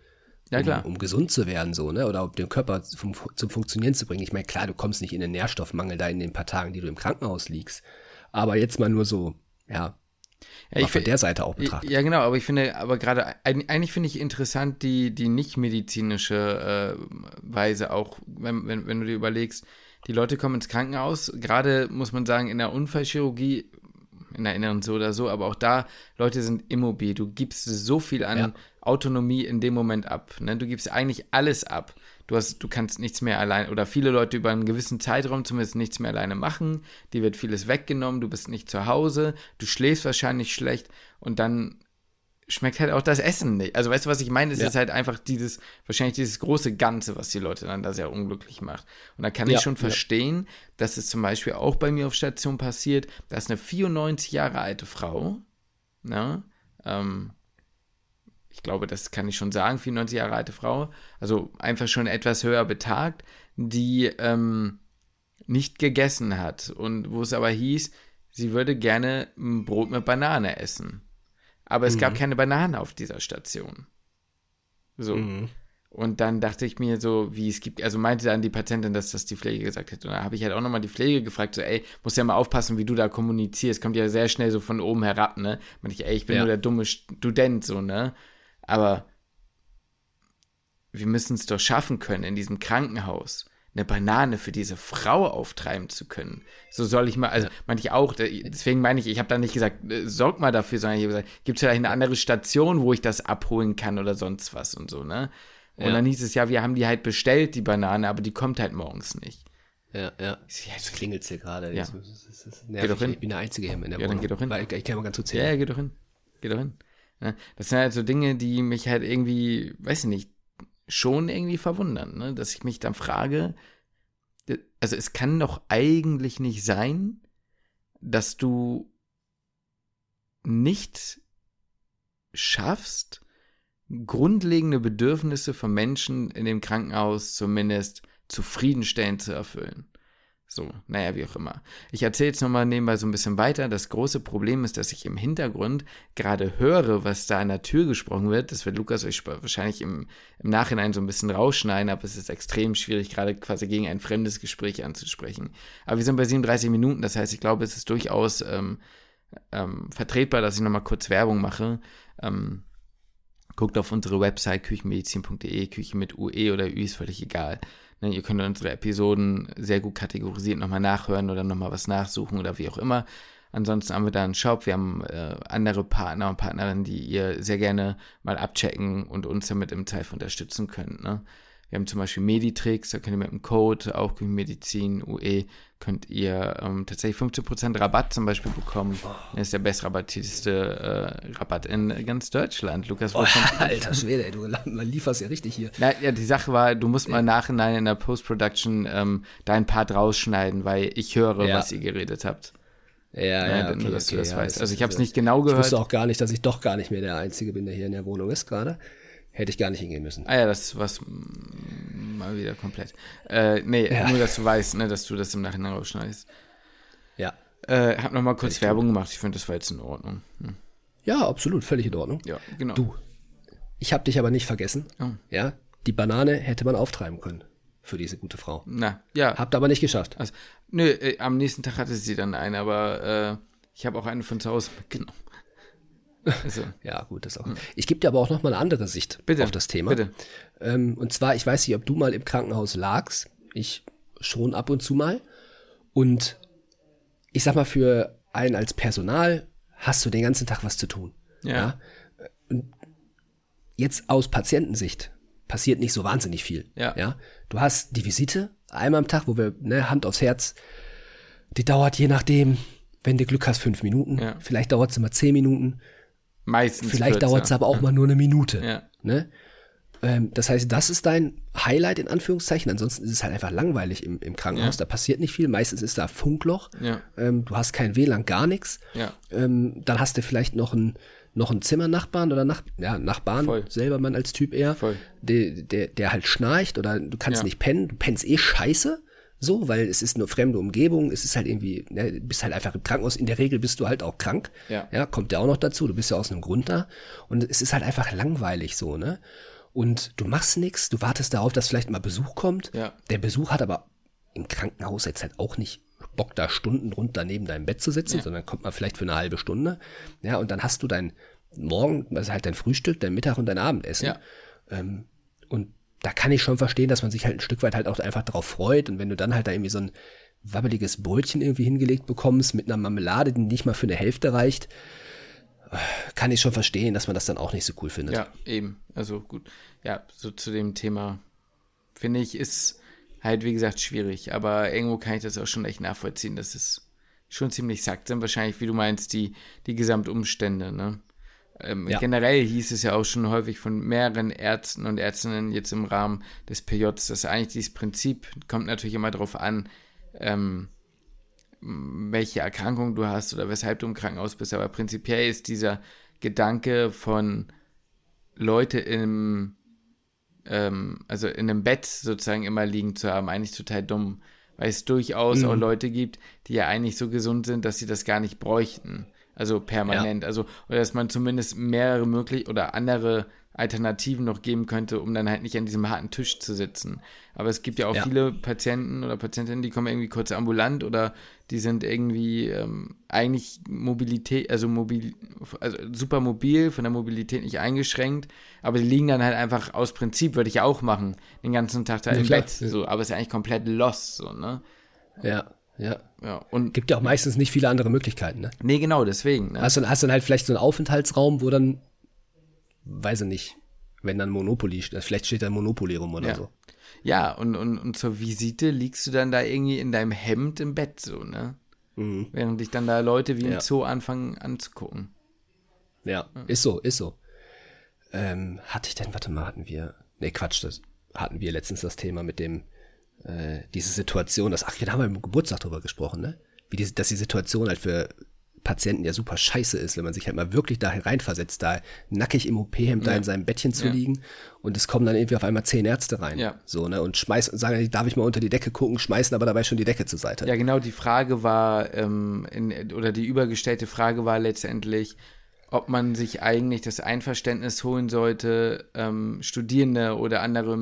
Ja, klar. Um, um gesund zu werden, so, ne? Oder um den Körper zum, zum Funktionieren zu bringen. Ich meine, klar, du kommst nicht in den Nährstoffmangel da in den paar Tagen, die du im Krankenhaus liegst. Aber jetzt mal nur so, ja, Ja, von der Seite auch betrachtet. Ja, genau, aber ich finde, aber gerade, eig- eigentlich finde ich interessant die, die nicht-medizinische äh, Weise auch, wenn, wenn, wenn du dir überlegst, die Leute kommen ins Krankenhaus, gerade muss man sagen, in der Unfallchirurgie, in der Inneren so oder so, aber auch da, Leute sind immobil. Du gibst so viel an Ja. Autonomie in dem Moment ab. Ne? Du gibst eigentlich alles ab. Du, hast, du kannst nichts mehr allein, oder viele Leute über einen gewissen Zeitraum zumindest nichts mehr alleine machen. Dir wird vieles weggenommen, du bist nicht zu Hause, du schläfst wahrscheinlich schlecht und dann schmeckt halt auch das Essen nicht. Also weißt du, was ich meine? Es Ja. ist halt einfach dieses, wahrscheinlich dieses große Ganze, was die Leute dann da sehr unglücklich macht. Und da kann Ja, ich schon ja. verstehen, dass es zum Beispiel auch bei mir auf Station passiert, dass eine 94 Jahre alte Frau, ne, ähm, ich glaube, das kann ich schon sagen, 94 Jahre alte Frau, also einfach schon etwas höher betagt, die ähm, nicht gegessen hat und wo es aber hieß, sie würde gerne ein Brot mit Banane essen. Aber es gab keine Bananen auf dieser Station. So. Mhm. Und dann dachte ich mir so, wie es gibt, also meinte dann die Patientin, dass das die Pflege gesagt hätte. Und da habe ich halt auch nochmal die Pflege gefragt, so, ey, musst ja mal aufpassen, wie du da kommunizierst. Kommt ja sehr schnell so von oben herab, ne? Meinte ich, ey, ich bin Ja. nur der dumme Student, so, ne? Aber wir müssen es doch schaffen können, in diesem Krankenhaus eine Banane für diese Frau auftreiben zu können. So soll ich mal, also meinte ich auch, deswegen meine ich, ich habe da nicht gesagt, äh, sorg mal dafür, sondern ich habe gesagt, gibt es vielleicht eine andere Station, wo ich das abholen kann oder sonst was und so, ne? Und Ja. dann hieß es ja, wir haben die halt bestellt, die Banane, aber die kommt halt morgens nicht. Ja, ja. Ich ja, Jetzt klingelt hier gerade. Ja. Das, das, das, das nervig. doch hin. Ich bin der Einzige hier in der Ja, dann Wohnung. geh doch hin. Weil Ich, ich kann mal ganz kurz Ja, hin. ja, geh doch hin. Geh doch hin. Ja, das sind halt so Dinge, die mich halt irgendwie, weiß ich nicht, schon irgendwie verwundern, ne? Dass ich mich dann frage, also es kann doch eigentlich nicht sein, dass du nicht schaffst, grundlegende Bedürfnisse von Menschen in dem Krankenhaus zumindest zufriedenstellend zu erfüllen. So, naja, wie auch immer. Ich erzähle jetzt nochmal nebenbei so ein bisschen weiter. Das große Problem ist, dass ich im Hintergrund gerade höre, was da an der Tür gesprochen wird. Das wird Lukas euch wahrscheinlich im, im Nachhinein so ein bisschen rausschneiden, aber es ist extrem schwierig, gerade quasi gegen ein fremdes Gespräch anzusprechen. Aber wir sind bei 37 Minuten, das heißt, ich glaube, es ist durchaus ähm, ähm, vertretbar, dass ich nochmal kurz Werbung mache. Ähm, guckt auf unsere Website küchenmedizin.de, Küche mit UE oder Ü ist völlig egal. Ne, ihr könnt unsere Episoden sehr gut kategorisiert nochmal nachhören oder nochmal was nachsuchen oder wie auch immer. Ansonsten haben wir da einen Shop, wir haben äh, andere Partner und Partnerinnen, die ihr sehr gerne mal abchecken und uns damit im Teil unterstützen könnt. Ne? Wir haben zum Beispiel Meditrix, da könnt ihr mit dem Code, auch Küchenmedizin, UE, könnt ihr ähm, tatsächlich 15% Rabatt zum Beispiel bekommen. Das ist der bestrabattierteste äh, Rabatt in ganz Deutschland. Lukas, Oh, alter Schwede, ey, du lieferst ja richtig hier. na, ja, die Sache war, du musst mal nachhinein in der Post-Production ähm, deinen Part rausschneiden, weil ich höre, Ja. was ihr geredet habt. Ja, Ja, nur, dass du das ja, weißt. das Also ich habe es nicht genau Ich gehört. wusste auch gar nicht, dass ich doch gar nicht mehr der Einzige bin, der hier in der Wohnung ist gerade. Hätte ich gar nicht hingehen müssen. Ah ja, das war's mm, mal wieder komplett. Äh, nee, Ja. nur, dass du weißt, ne, dass du das im Nachhinein rausschneidest. Ja. Äh, hab noch mal kurz Werbung gemacht. Ich finde, das war jetzt in Ordnung. Hm. Ja, absolut, völlig in Ordnung. Ja, genau. Du, ich habe dich aber nicht vergessen. Oh. Ja, die Banane hätte man auftreiben können für diese gute Frau. Na, ja. Habt aber nicht geschafft. Also, nö, äh, am nächsten Tag hatte sie dann eine, aber äh, ich habe auch eine von zu Hause mitgenommen. Also, Ja, gut, das auch. Ich gebe dir aber auch noch mal eine andere Sicht Hm. bitte. auf das Thema. Bitte. Ähm, und zwar, ich weiß nicht, ob du mal im Krankenhaus lagst. Ich schon ab und zu mal. Und ich sag mal, für einen als Personal hast du den ganzen Tag was zu tun. Ja. Und jetzt aus Patientensicht passiert nicht so wahnsinnig viel. Ja. ja? Du hast die Visite einmal am Tag, wo wir, ne, Hand aufs Herz, die dauert je nachdem, wenn du Glück hast, fünf Minuten. Ja. Vielleicht dauert es mal zehn Minuten. Meistens. Vielleicht dauert es aber auch mal nur eine Minute. Ja. Ne? Ähm, das heißt, das ist dein Highlight in Anführungszeichen. Ansonsten ist es halt einfach langweilig im, im Krankenhaus. Ja. Da passiert nicht viel. Meistens ist da Funkloch. Ähm, du hast kein WLAN, gar nichts. Ähm, dann hast du vielleicht noch einen noch einen Zimmernachbarn oder Nach ja, Nachbarn, Voll. selber man als Typ eher. Der, der, der halt schnarcht oder du kannst nicht pennen, du pennst eh scheiße, so, weil es ist eine fremde Umgebung, es ist halt irgendwie, ne, du bist halt einfach im Krankenhaus, in der Regel bist du halt auch krank, Ja. ja, kommt ja auch noch dazu, du bist ja aus einem Grund da und es ist halt einfach langweilig so, ne? und du machst nichts, du wartest darauf, dass vielleicht mal Besuch kommt. Ja. Der Besuch hat aber im Krankenhaus jetzt halt auch nicht Bock, da Stunden runter neben deinem Bett zu sitzen, Ja. sondern kommt mal vielleicht für eine halbe Stunde. Ja, und dann hast du dein Morgen, also halt dein Frühstück, dein Mittag und dein Abendessen. Ja. Ähm, da kann ich schon verstehen, dass man sich halt ein Stück weit halt auch einfach drauf freut. Und wenn du dann halt da irgendwie so ein wabbeliges Brötchen irgendwie hingelegt bekommst mit einer Marmelade, die nicht mal für eine Hälfte reicht, kann ich schon verstehen, dass man das dann auch nicht so cool findet. Ja, eben. Also gut. Ja, so zu dem Thema finde ich, ist halt, wie gesagt, schwierig. Aber irgendwo kann ich das auch schon echt nachvollziehen. Das ist schon ziemlich sackt. Sind wahrscheinlich, wie du meinst, die, die Gesamtumstände, ne? Ähm, Ja. Generell hieß es ja auch schon häufig von mehreren Ärzten und Ärztinnen jetzt im Rahmen des PJs, dass eigentlich dieses Prinzip kommt natürlich immer darauf an, ähm, welche Erkrankung du hast oder weshalb du im Krankenhaus bist. Aber prinzipiell ist dieser Gedanke von Leute im, ähm, also in einem Bett sozusagen immer liegen zu haben, eigentlich total dumm. Weil es durchaus auch Leute gibt, die ja eigentlich so gesund sind, dass sie das gar nicht bräuchten. Also permanent. Also, oder dass man zumindest mehrere möglich oder andere Alternativen noch geben könnte, um dann halt nicht an diesem harten Tisch zu sitzen. Aber es gibt ja auch Ja. viele Patienten oder Patientinnen, die kommen irgendwie kurz ambulant oder die sind irgendwie ähm, eigentlich Mobilität, also mobil, also super mobil, von der Mobilität nicht eingeschränkt, aber die liegen dann halt einfach aus Prinzip, würde ich ja auch machen, den ganzen Tag da Ja, im. Bett, so, aber ist ja eigentlich komplett lost, so, ne? ja. Ja. Ja, und, Gibt ja auch meistens nicht viele andere Möglichkeiten, ne? nee, genau, deswegen, ne? Hast du, hast dann halt vielleicht so einen Aufenthaltsraum, wo dann, weiß ich nicht, wenn dann Monopoly, steht, vielleicht steht da Monopoly rum oder Ja. so. Ja, und, und, und zur Visite liegst du dann da irgendwie in deinem Hemd im Bett, so, ne? Mhm. Während dich dann da Leute wie im Ja. Zoo anfangen anzugucken. Ja, ist so, ist so. Ähm, hatte ich denn, warte mal, hatten wir, nee, Quatsch, das hatten wir letztens das Thema mit dem, äh, diese Situation, das, ach, ja, da haben wir im Geburtstag drüber gesprochen, ne? Wie die, dass die Situation halt für Patienten ja super scheiße ist, wenn man sich halt mal wirklich da reinversetzt, da nackig im OP-Hemd da Ja. in seinem Bettchen zu Ja. liegen und es kommen dann irgendwie auf einmal zehn Ärzte rein. Ja. So, ne? Und schmeißen, sagen, darf ich mal unter die Decke gucken, schmeißen aber dabei schon die Decke zur Seite. Ja, genau, die Frage war, ähm, in, oder die übergestellte Frage war letztendlich, ob man sich eigentlich das Einverständnis holen sollte, ähm, Studierende oder andere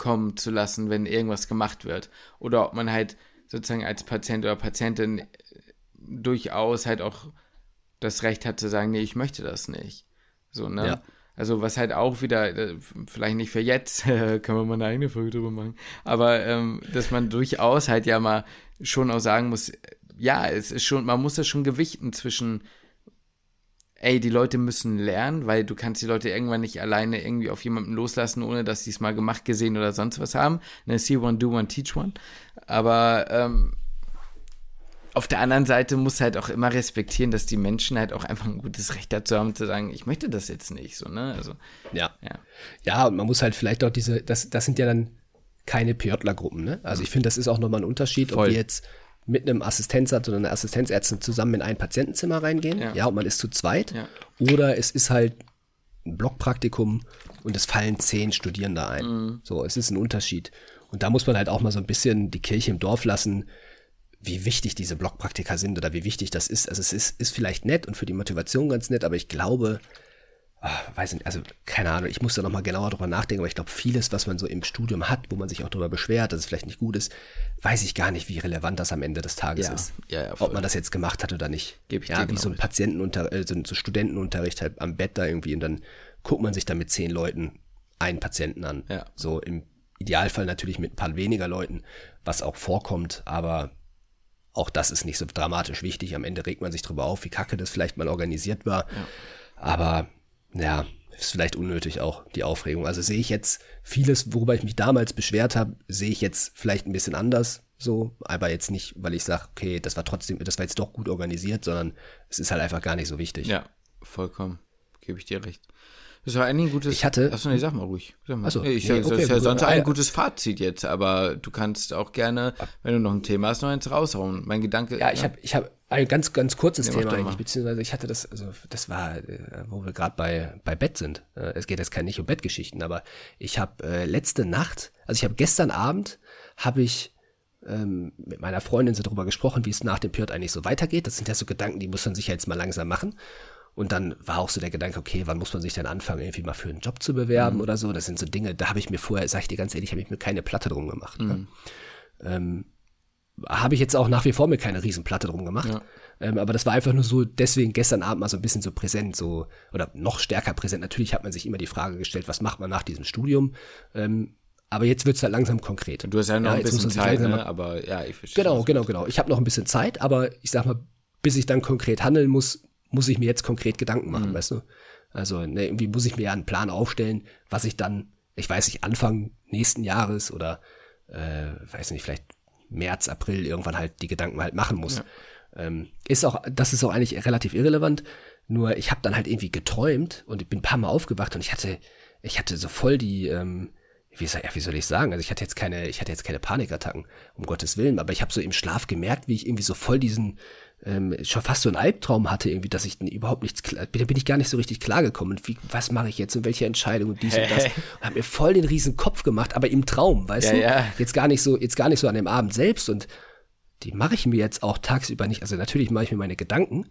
mitkommen zu lassen, wenn irgendwas gemacht wird. Oder ob man halt sozusagen als Patient oder Patientin äh, durchaus halt auch das Recht hat zu sagen, nee, ich möchte das nicht. So, ne? Ja. Also was halt auch wieder, äh, vielleicht nicht für jetzt, können wir mal eine eigene Folge drüber machen, aber ähm, dass man durchaus halt ja mal schon auch sagen muss, ja, es ist schon, man muss das schon gewichten zwischen, ey, die Leute müssen lernen, weil du kannst die Leute irgendwann nicht alleine irgendwie auf jemanden loslassen, ohne dass sie es mal gemacht, gesehen oder sonst was haben. Ne, see one, do one, teach one. Aber ähm, auf der anderen Seite muss halt auch immer respektieren, dass die Menschen halt auch einfach ein gutes Recht dazu haben, zu sagen, ich möchte das jetzt nicht, so, ne? Also, Ja. ja. Ja, und man muss halt vielleicht auch diese, das, das sind ja dann keine PJler-Gruppen, ne? Also ich finde, das ist auch nochmal ein Unterschied, Voll. ob wir jetzt mit einem Assistenzarzt oder einer Assistenzärztin zusammen in ein Patientenzimmer reingehen, Ja. ja, und man ist zu zweit, Ja. oder es ist halt ein Blockpraktikum und es fallen zehn Studierende ein. Mhm. So, es ist ein Unterschied. Und da muss man halt auch mal so ein bisschen die Kirche im Dorf lassen, wie wichtig diese Blockpraktika sind oder wie wichtig das ist. Also es ist, ist vielleicht nett und für die Motivation ganz nett, aber ich glaube, ah, weiß nicht, also keine Ahnung, ich muss da nochmal genauer drüber nachdenken, aber ich glaube, vieles, was man so im Studium hat, wo man sich auch darüber beschwert, dass es vielleicht nicht gut ist, weiß ich gar nicht, wie relevant das am Ende des Tages Ja, ist. ja, ja. Ob man das jetzt gemacht hat oder nicht. Geb ich ja, dir wie genau so ein recht. Patientenunter, äh, so ein so Studentenunterricht halt am Bett da irgendwie und dann guckt man sich da mit zehn Leuten einen Patienten an. Ja. So im Idealfall natürlich mit ein paar weniger Leuten, was auch vorkommt, aber auch das ist nicht so dramatisch wichtig. Am Ende regt man sich drüber auf, wie kacke das vielleicht mal organisiert war. Aber ja, ist vielleicht unnötig auch die Aufregung. Also sehe ich jetzt vieles, worüber ich mich damals beschwert habe, sehe ich jetzt vielleicht ein bisschen anders. So, aber jetzt nicht, weil ich sage, okay, das war trotzdem, das war jetzt doch gut organisiert, sondern es ist halt einfach gar nicht so wichtig. Ja, vollkommen. Gebe ich dir recht. Das war eigentlich ein gutes. Ich hatte- Achso, nee, sag mal ruhig. Sag mal. Ach so, nee, ich, nee, das okay, ist ja gut. sonst Ah, ein ja. gutes Fazit jetzt, aber du kannst auch gerne, wenn du noch ein Thema hast, noch eins raushauen. Mein Gedanke. Ja, ich habe ich hab ein ganz, ganz kurzes Ja, Thema eigentlich, beziehungsweise ich hatte das, also das war, äh, wo wir gerade bei, bei Bett sind. Äh, Es geht jetzt kein nicht um Bettgeschichten, aber ich habe äh, letzte Nacht, also ich habe gestern Abend, habe ich ähm, mit meiner Freundin so darüber gesprochen, wie es nach dem Piot eigentlich so weitergeht. Das sind ja so Gedanken, die muss man sich ja jetzt mal langsam machen. Und dann war auch so der Gedanke, okay, wann muss man sich denn anfangen, irgendwie mal für einen Job zu bewerben Mhm. oder so. Das sind so Dinge, da habe ich mir vorher, sag ich dir ganz ehrlich, habe ich mir keine Platte drum gemacht. Ne? Mhm. Ähm, habe ich jetzt auch nach wie vor mir keine Riesenplatte drum gemacht. Ja. Ähm, aber das war einfach nur so, deswegen gestern Abend mal so ein bisschen so präsent, so, oder noch stärker präsent. Natürlich hat man sich immer die Frage gestellt, was macht man nach diesem Studium? Ähm, aber jetzt wird's halt langsam konkret. Du hast ja noch ein jetzt muss bisschen Zeit, ne? aber ja, ich verstehe. Genau, genau, genau. Ich habe noch ein bisschen Zeit, aber ich sag mal, bis ich dann konkret handeln muss, muss ich mir jetzt konkret Gedanken machen, weißt du? Also ne, irgendwie muss ich mir ja einen Plan aufstellen, was ich dann, ich weiß nicht, Anfang nächsten Jahres oder äh, weiß nicht, vielleicht März, April irgendwann halt die Gedanken halt machen muss. Ähm, ist auch, das ist auch eigentlich relativ irrelevant. Nur ich habe dann halt irgendwie geträumt und ich bin ein paar Mal aufgewacht und ich hatte, ich hatte so voll die, ähm, wie soll, ja, wie soll ich sagen? Also ich hatte jetzt keine, ich hatte jetzt keine Panikattacken, um Gottes Willen, aber ich habe so im Schlaf gemerkt, wie ich irgendwie so voll diesen, ähm, schon fast so einen Albtraum hatte, irgendwie, dass ich überhaupt nichts klar, da bin ich gar nicht so richtig klargekommen. Wie, was mache ich jetzt und welche Entscheidung und dies und das. Und habe mir voll den riesen Kopf gemacht, aber im Traum, weißt Ja, du? ja. Jetzt gar nicht so, jetzt gar nicht so an dem Abend selbst und die mache ich mir jetzt auch tagsüber nicht. Also natürlich mache ich mir meine Gedanken,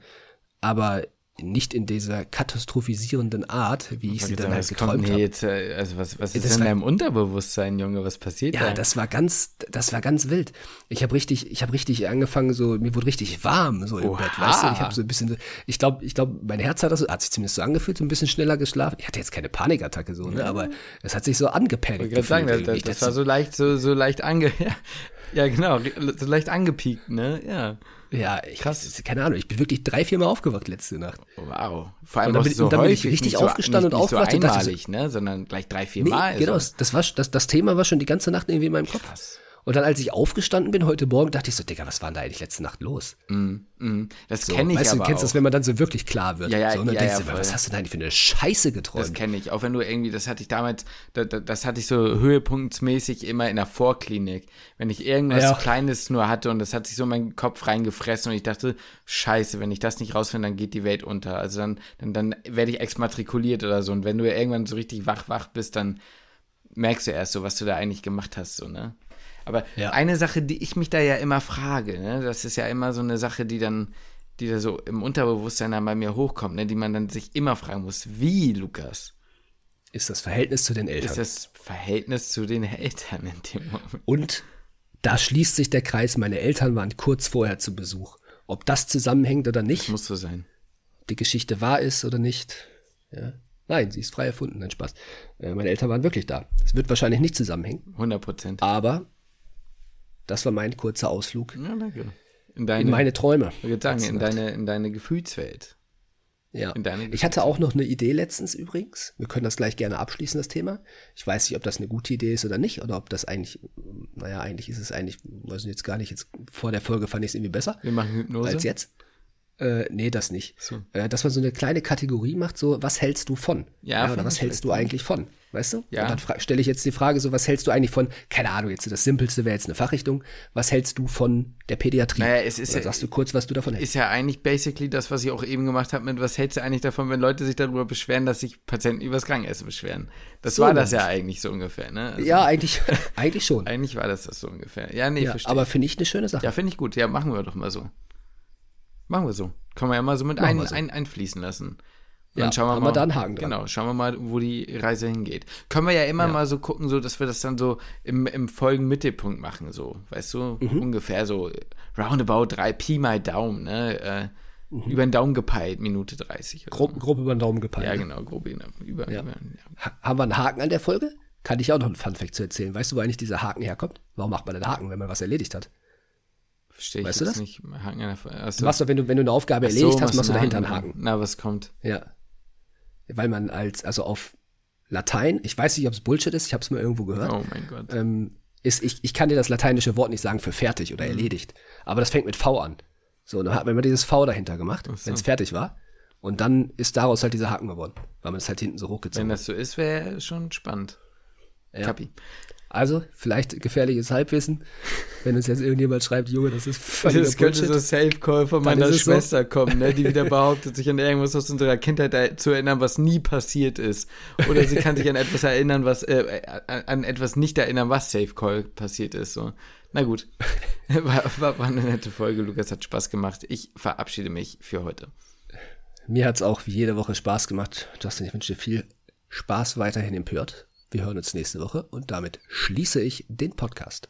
aber nicht in dieser katastrophisierenden Art, wie ich sie dann halt kommt geträumt habe. jetzt, äh, also was, was ist Das in war- deinem Unterbewusstsein, Junge? Was passiert Ja, da? das war ganz, das war ganz wild. Ich habe richtig, ich habe richtig angefangen, so mir wurde richtig warm so im Oha. Bett, weißt du? Ich habe so ein bisschen, ich glaube, ich glaube, mein Herz hat das, hat sich zumindest so angefühlt, so ein bisschen schneller geschlafen. Ich hatte jetzt keine Panikattacke so, ne, aber es hat sich so angepanikt. Ich sagen, das, das, das war so leicht, so, so leicht ange, ja, ja genau, so leicht angepiekt, ne? Ja. Ja, ich, Krass. keine Ahnung, ich bin wirklich drei, vier Mal aufgewacht letzte Nacht. Wow. Vor allem Und dann bin- so und dann bin ich richtig so, aufgestanden nicht, und nicht so aufgewacht und dachte so- einmalig, ne? Sondern gleich drei, vier Nee, Mal. genau, also. das, war, das, das Thema war schon die ganze Nacht irgendwie in meinem Kopf. Krass. Und dann, als ich aufgestanden bin heute Morgen, dachte ich so, Digga, was war denn da eigentlich letzte Nacht los? Mhm. Das So, kenne ich weißt du, aber du kennst auch. das, wenn man dann so wirklich klar wird. Ja, ja, so, und dann ja, denkst ja, du, was hast du denn eigentlich für eine Scheiße Das geträumt? kenne ich. Auch wenn du irgendwie, das hatte ich damals, da, da, das hatte ich so höhepunktsmäßig immer in der Vorklinik. Wenn ich irgendwas Ja. Kleines nur hatte und das hat sich so in meinen Kopf reingefressen und ich dachte, scheiße, wenn ich das nicht rausfinde, dann geht die Welt unter. Also dann, dann, dann werde ich exmatrikuliert oder so. Und wenn du irgendwann so richtig wach, wach bist, dann merkst du erst so, was du da eigentlich gemacht hast, so, ne? Aber Ja. eine Sache, die ich mich da ja immer frage, ne, das ist ja immer so eine Sache, die dann, die da so im Unterbewusstsein dann bei mir hochkommt, ne, die man dann sich immer fragen muss, wie, Lukas? Ist das Verhältnis zu den Eltern. ist das Verhältnis zu den Eltern in dem Moment. Und da schließt sich der Kreis, meine Eltern waren kurz vorher zu Besuch. Ob das zusammenhängt oder nicht, Muss so sein. ob die Geschichte wahr ist oder nicht. Ja. Nein, sie ist frei erfunden, nein Spaß. Äh, meine Eltern waren wirklich da. Es wird wahrscheinlich nicht zusammenhängen, 100 Prozent. aber das war mein kurzer Ausflug Ja, danke. In deine, in meine Träume. ich sagen, in deine, in deine Gefühlswelt. Ja. in deine Ich hatte auch noch eine Idee letztens übrigens. Wir können das gleich gerne abschließen, das Thema. Ich weiß nicht, ob das eine gute Idee ist oder nicht, oder ob das eigentlich, naja, eigentlich ist es eigentlich, weiß ich jetzt gar nicht, jetzt vor der Folge fand ich es irgendwie besser Wir machen Hypnose. als jetzt. Äh, nee, das nicht. So. Äh, dass man so eine kleine Kategorie macht, so, was hältst du von? Ja, oder finde was hältst du eigentlich von? Weißt du? Ja. Und dann stelle ich jetzt die Frage, so, was hältst du eigentlich von, keine Ahnung, jetzt das Simpelste wäre jetzt eine Fachrichtung, was hältst du von der Pädiatrie? Naja, es ist oder ja- sagst du kurz, was du davon hältst? ist ja eigentlich basically das, was ich auch eben gemacht habe mit, was hältst du eigentlich davon, wenn Leute sich darüber beschweren, dass sich Patienten übers Krankenessen beschweren? Das So war das ja eigentlich so ungefähr, ne? Also ja, eigentlich, eigentlich schon. Eigentlich war das das so ungefähr. Ja, nee, Ja, verstehe. aber finde ich eine schöne Sache. Ja, finde ich gut. Ja, machen wir doch mal so. Machen wir so. Können wir ja mal so mit ein, so. ein, einfließen lassen. Und Ja, dann schauen wir haben mal. wir da einen Haken dran. Genau, schauen wir mal, wo die Reise hingeht. Können wir ja immer Ja. mal so gucken, so, dass wir das dann so im, im Folgenmittelpunkt machen, so. Weißt du, Mhm. ungefähr so roundabout 3 Pi mal Daumen, ne? Äh, Über den Daumen gepeilt, Minute 30. oder Mhm. Grob, so. grob über den Daumen gepeilt. Ja, genau, grob über, über, Ja. über. Ha haben wir einen Haken an der Folge? Kann ich auch noch einen Funfact zu erzählen. Weißt du, wo eigentlich dieser Haken herkommt? Warum macht man den Haken, wenn man was erledigt hat? Verstehe ich Weißt du jetzt das? nicht. Haken an der, achso. Du machst doch, wenn du, wenn du eine Aufgabe so, erledigt hast, machst du einen dahinter einen Haken. Na, was kommt? Ja. Weil man als, also auf Latein, ich weiß nicht, ob es Bullshit ist, ich habe es mal irgendwo gehört, Oh mein Gott. ähm, ist, ich, ich kann dir das lateinische Wort nicht sagen für fertig Mhm. oder erledigt. Aber das fängt mit V an. So, und dann hat man immer dieses V dahinter gemacht, so. wenn es fertig war. Und dann ist daraus halt dieser Haken geworden, weil man es halt hinten so Wenn hochgezogen hat. das so ist, wäre schon spannend. Ja. Kapi. Also, vielleicht gefährliches Halbwissen, wenn uns jetzt irgendjemand schreibt, Junge, das ist völliger Das könnte Bullshit. so Safe-Call von meiner es so. Schwester kommen, ne, die wieder behauptet, sich an irgendwas aus unserer Kindheit er- zu erinnern, was nie passiert ist. Oder sie kann sich an etwas erinnern, was, äh, an- an etwas nicht erinnern, was Safe-Call passiert ist. So. Na gut. War, war, war eine nette Folge. Lukas hat Spaß gemacht. Ich verabschiede mich für heute. Mir hat es auch wie jede Woche Spaß gemacht. Justin, ich wünsche dir viel Spaß weiterhin im Pört. Wir hören uns nächste Woche und damit schließe ich den Podcast.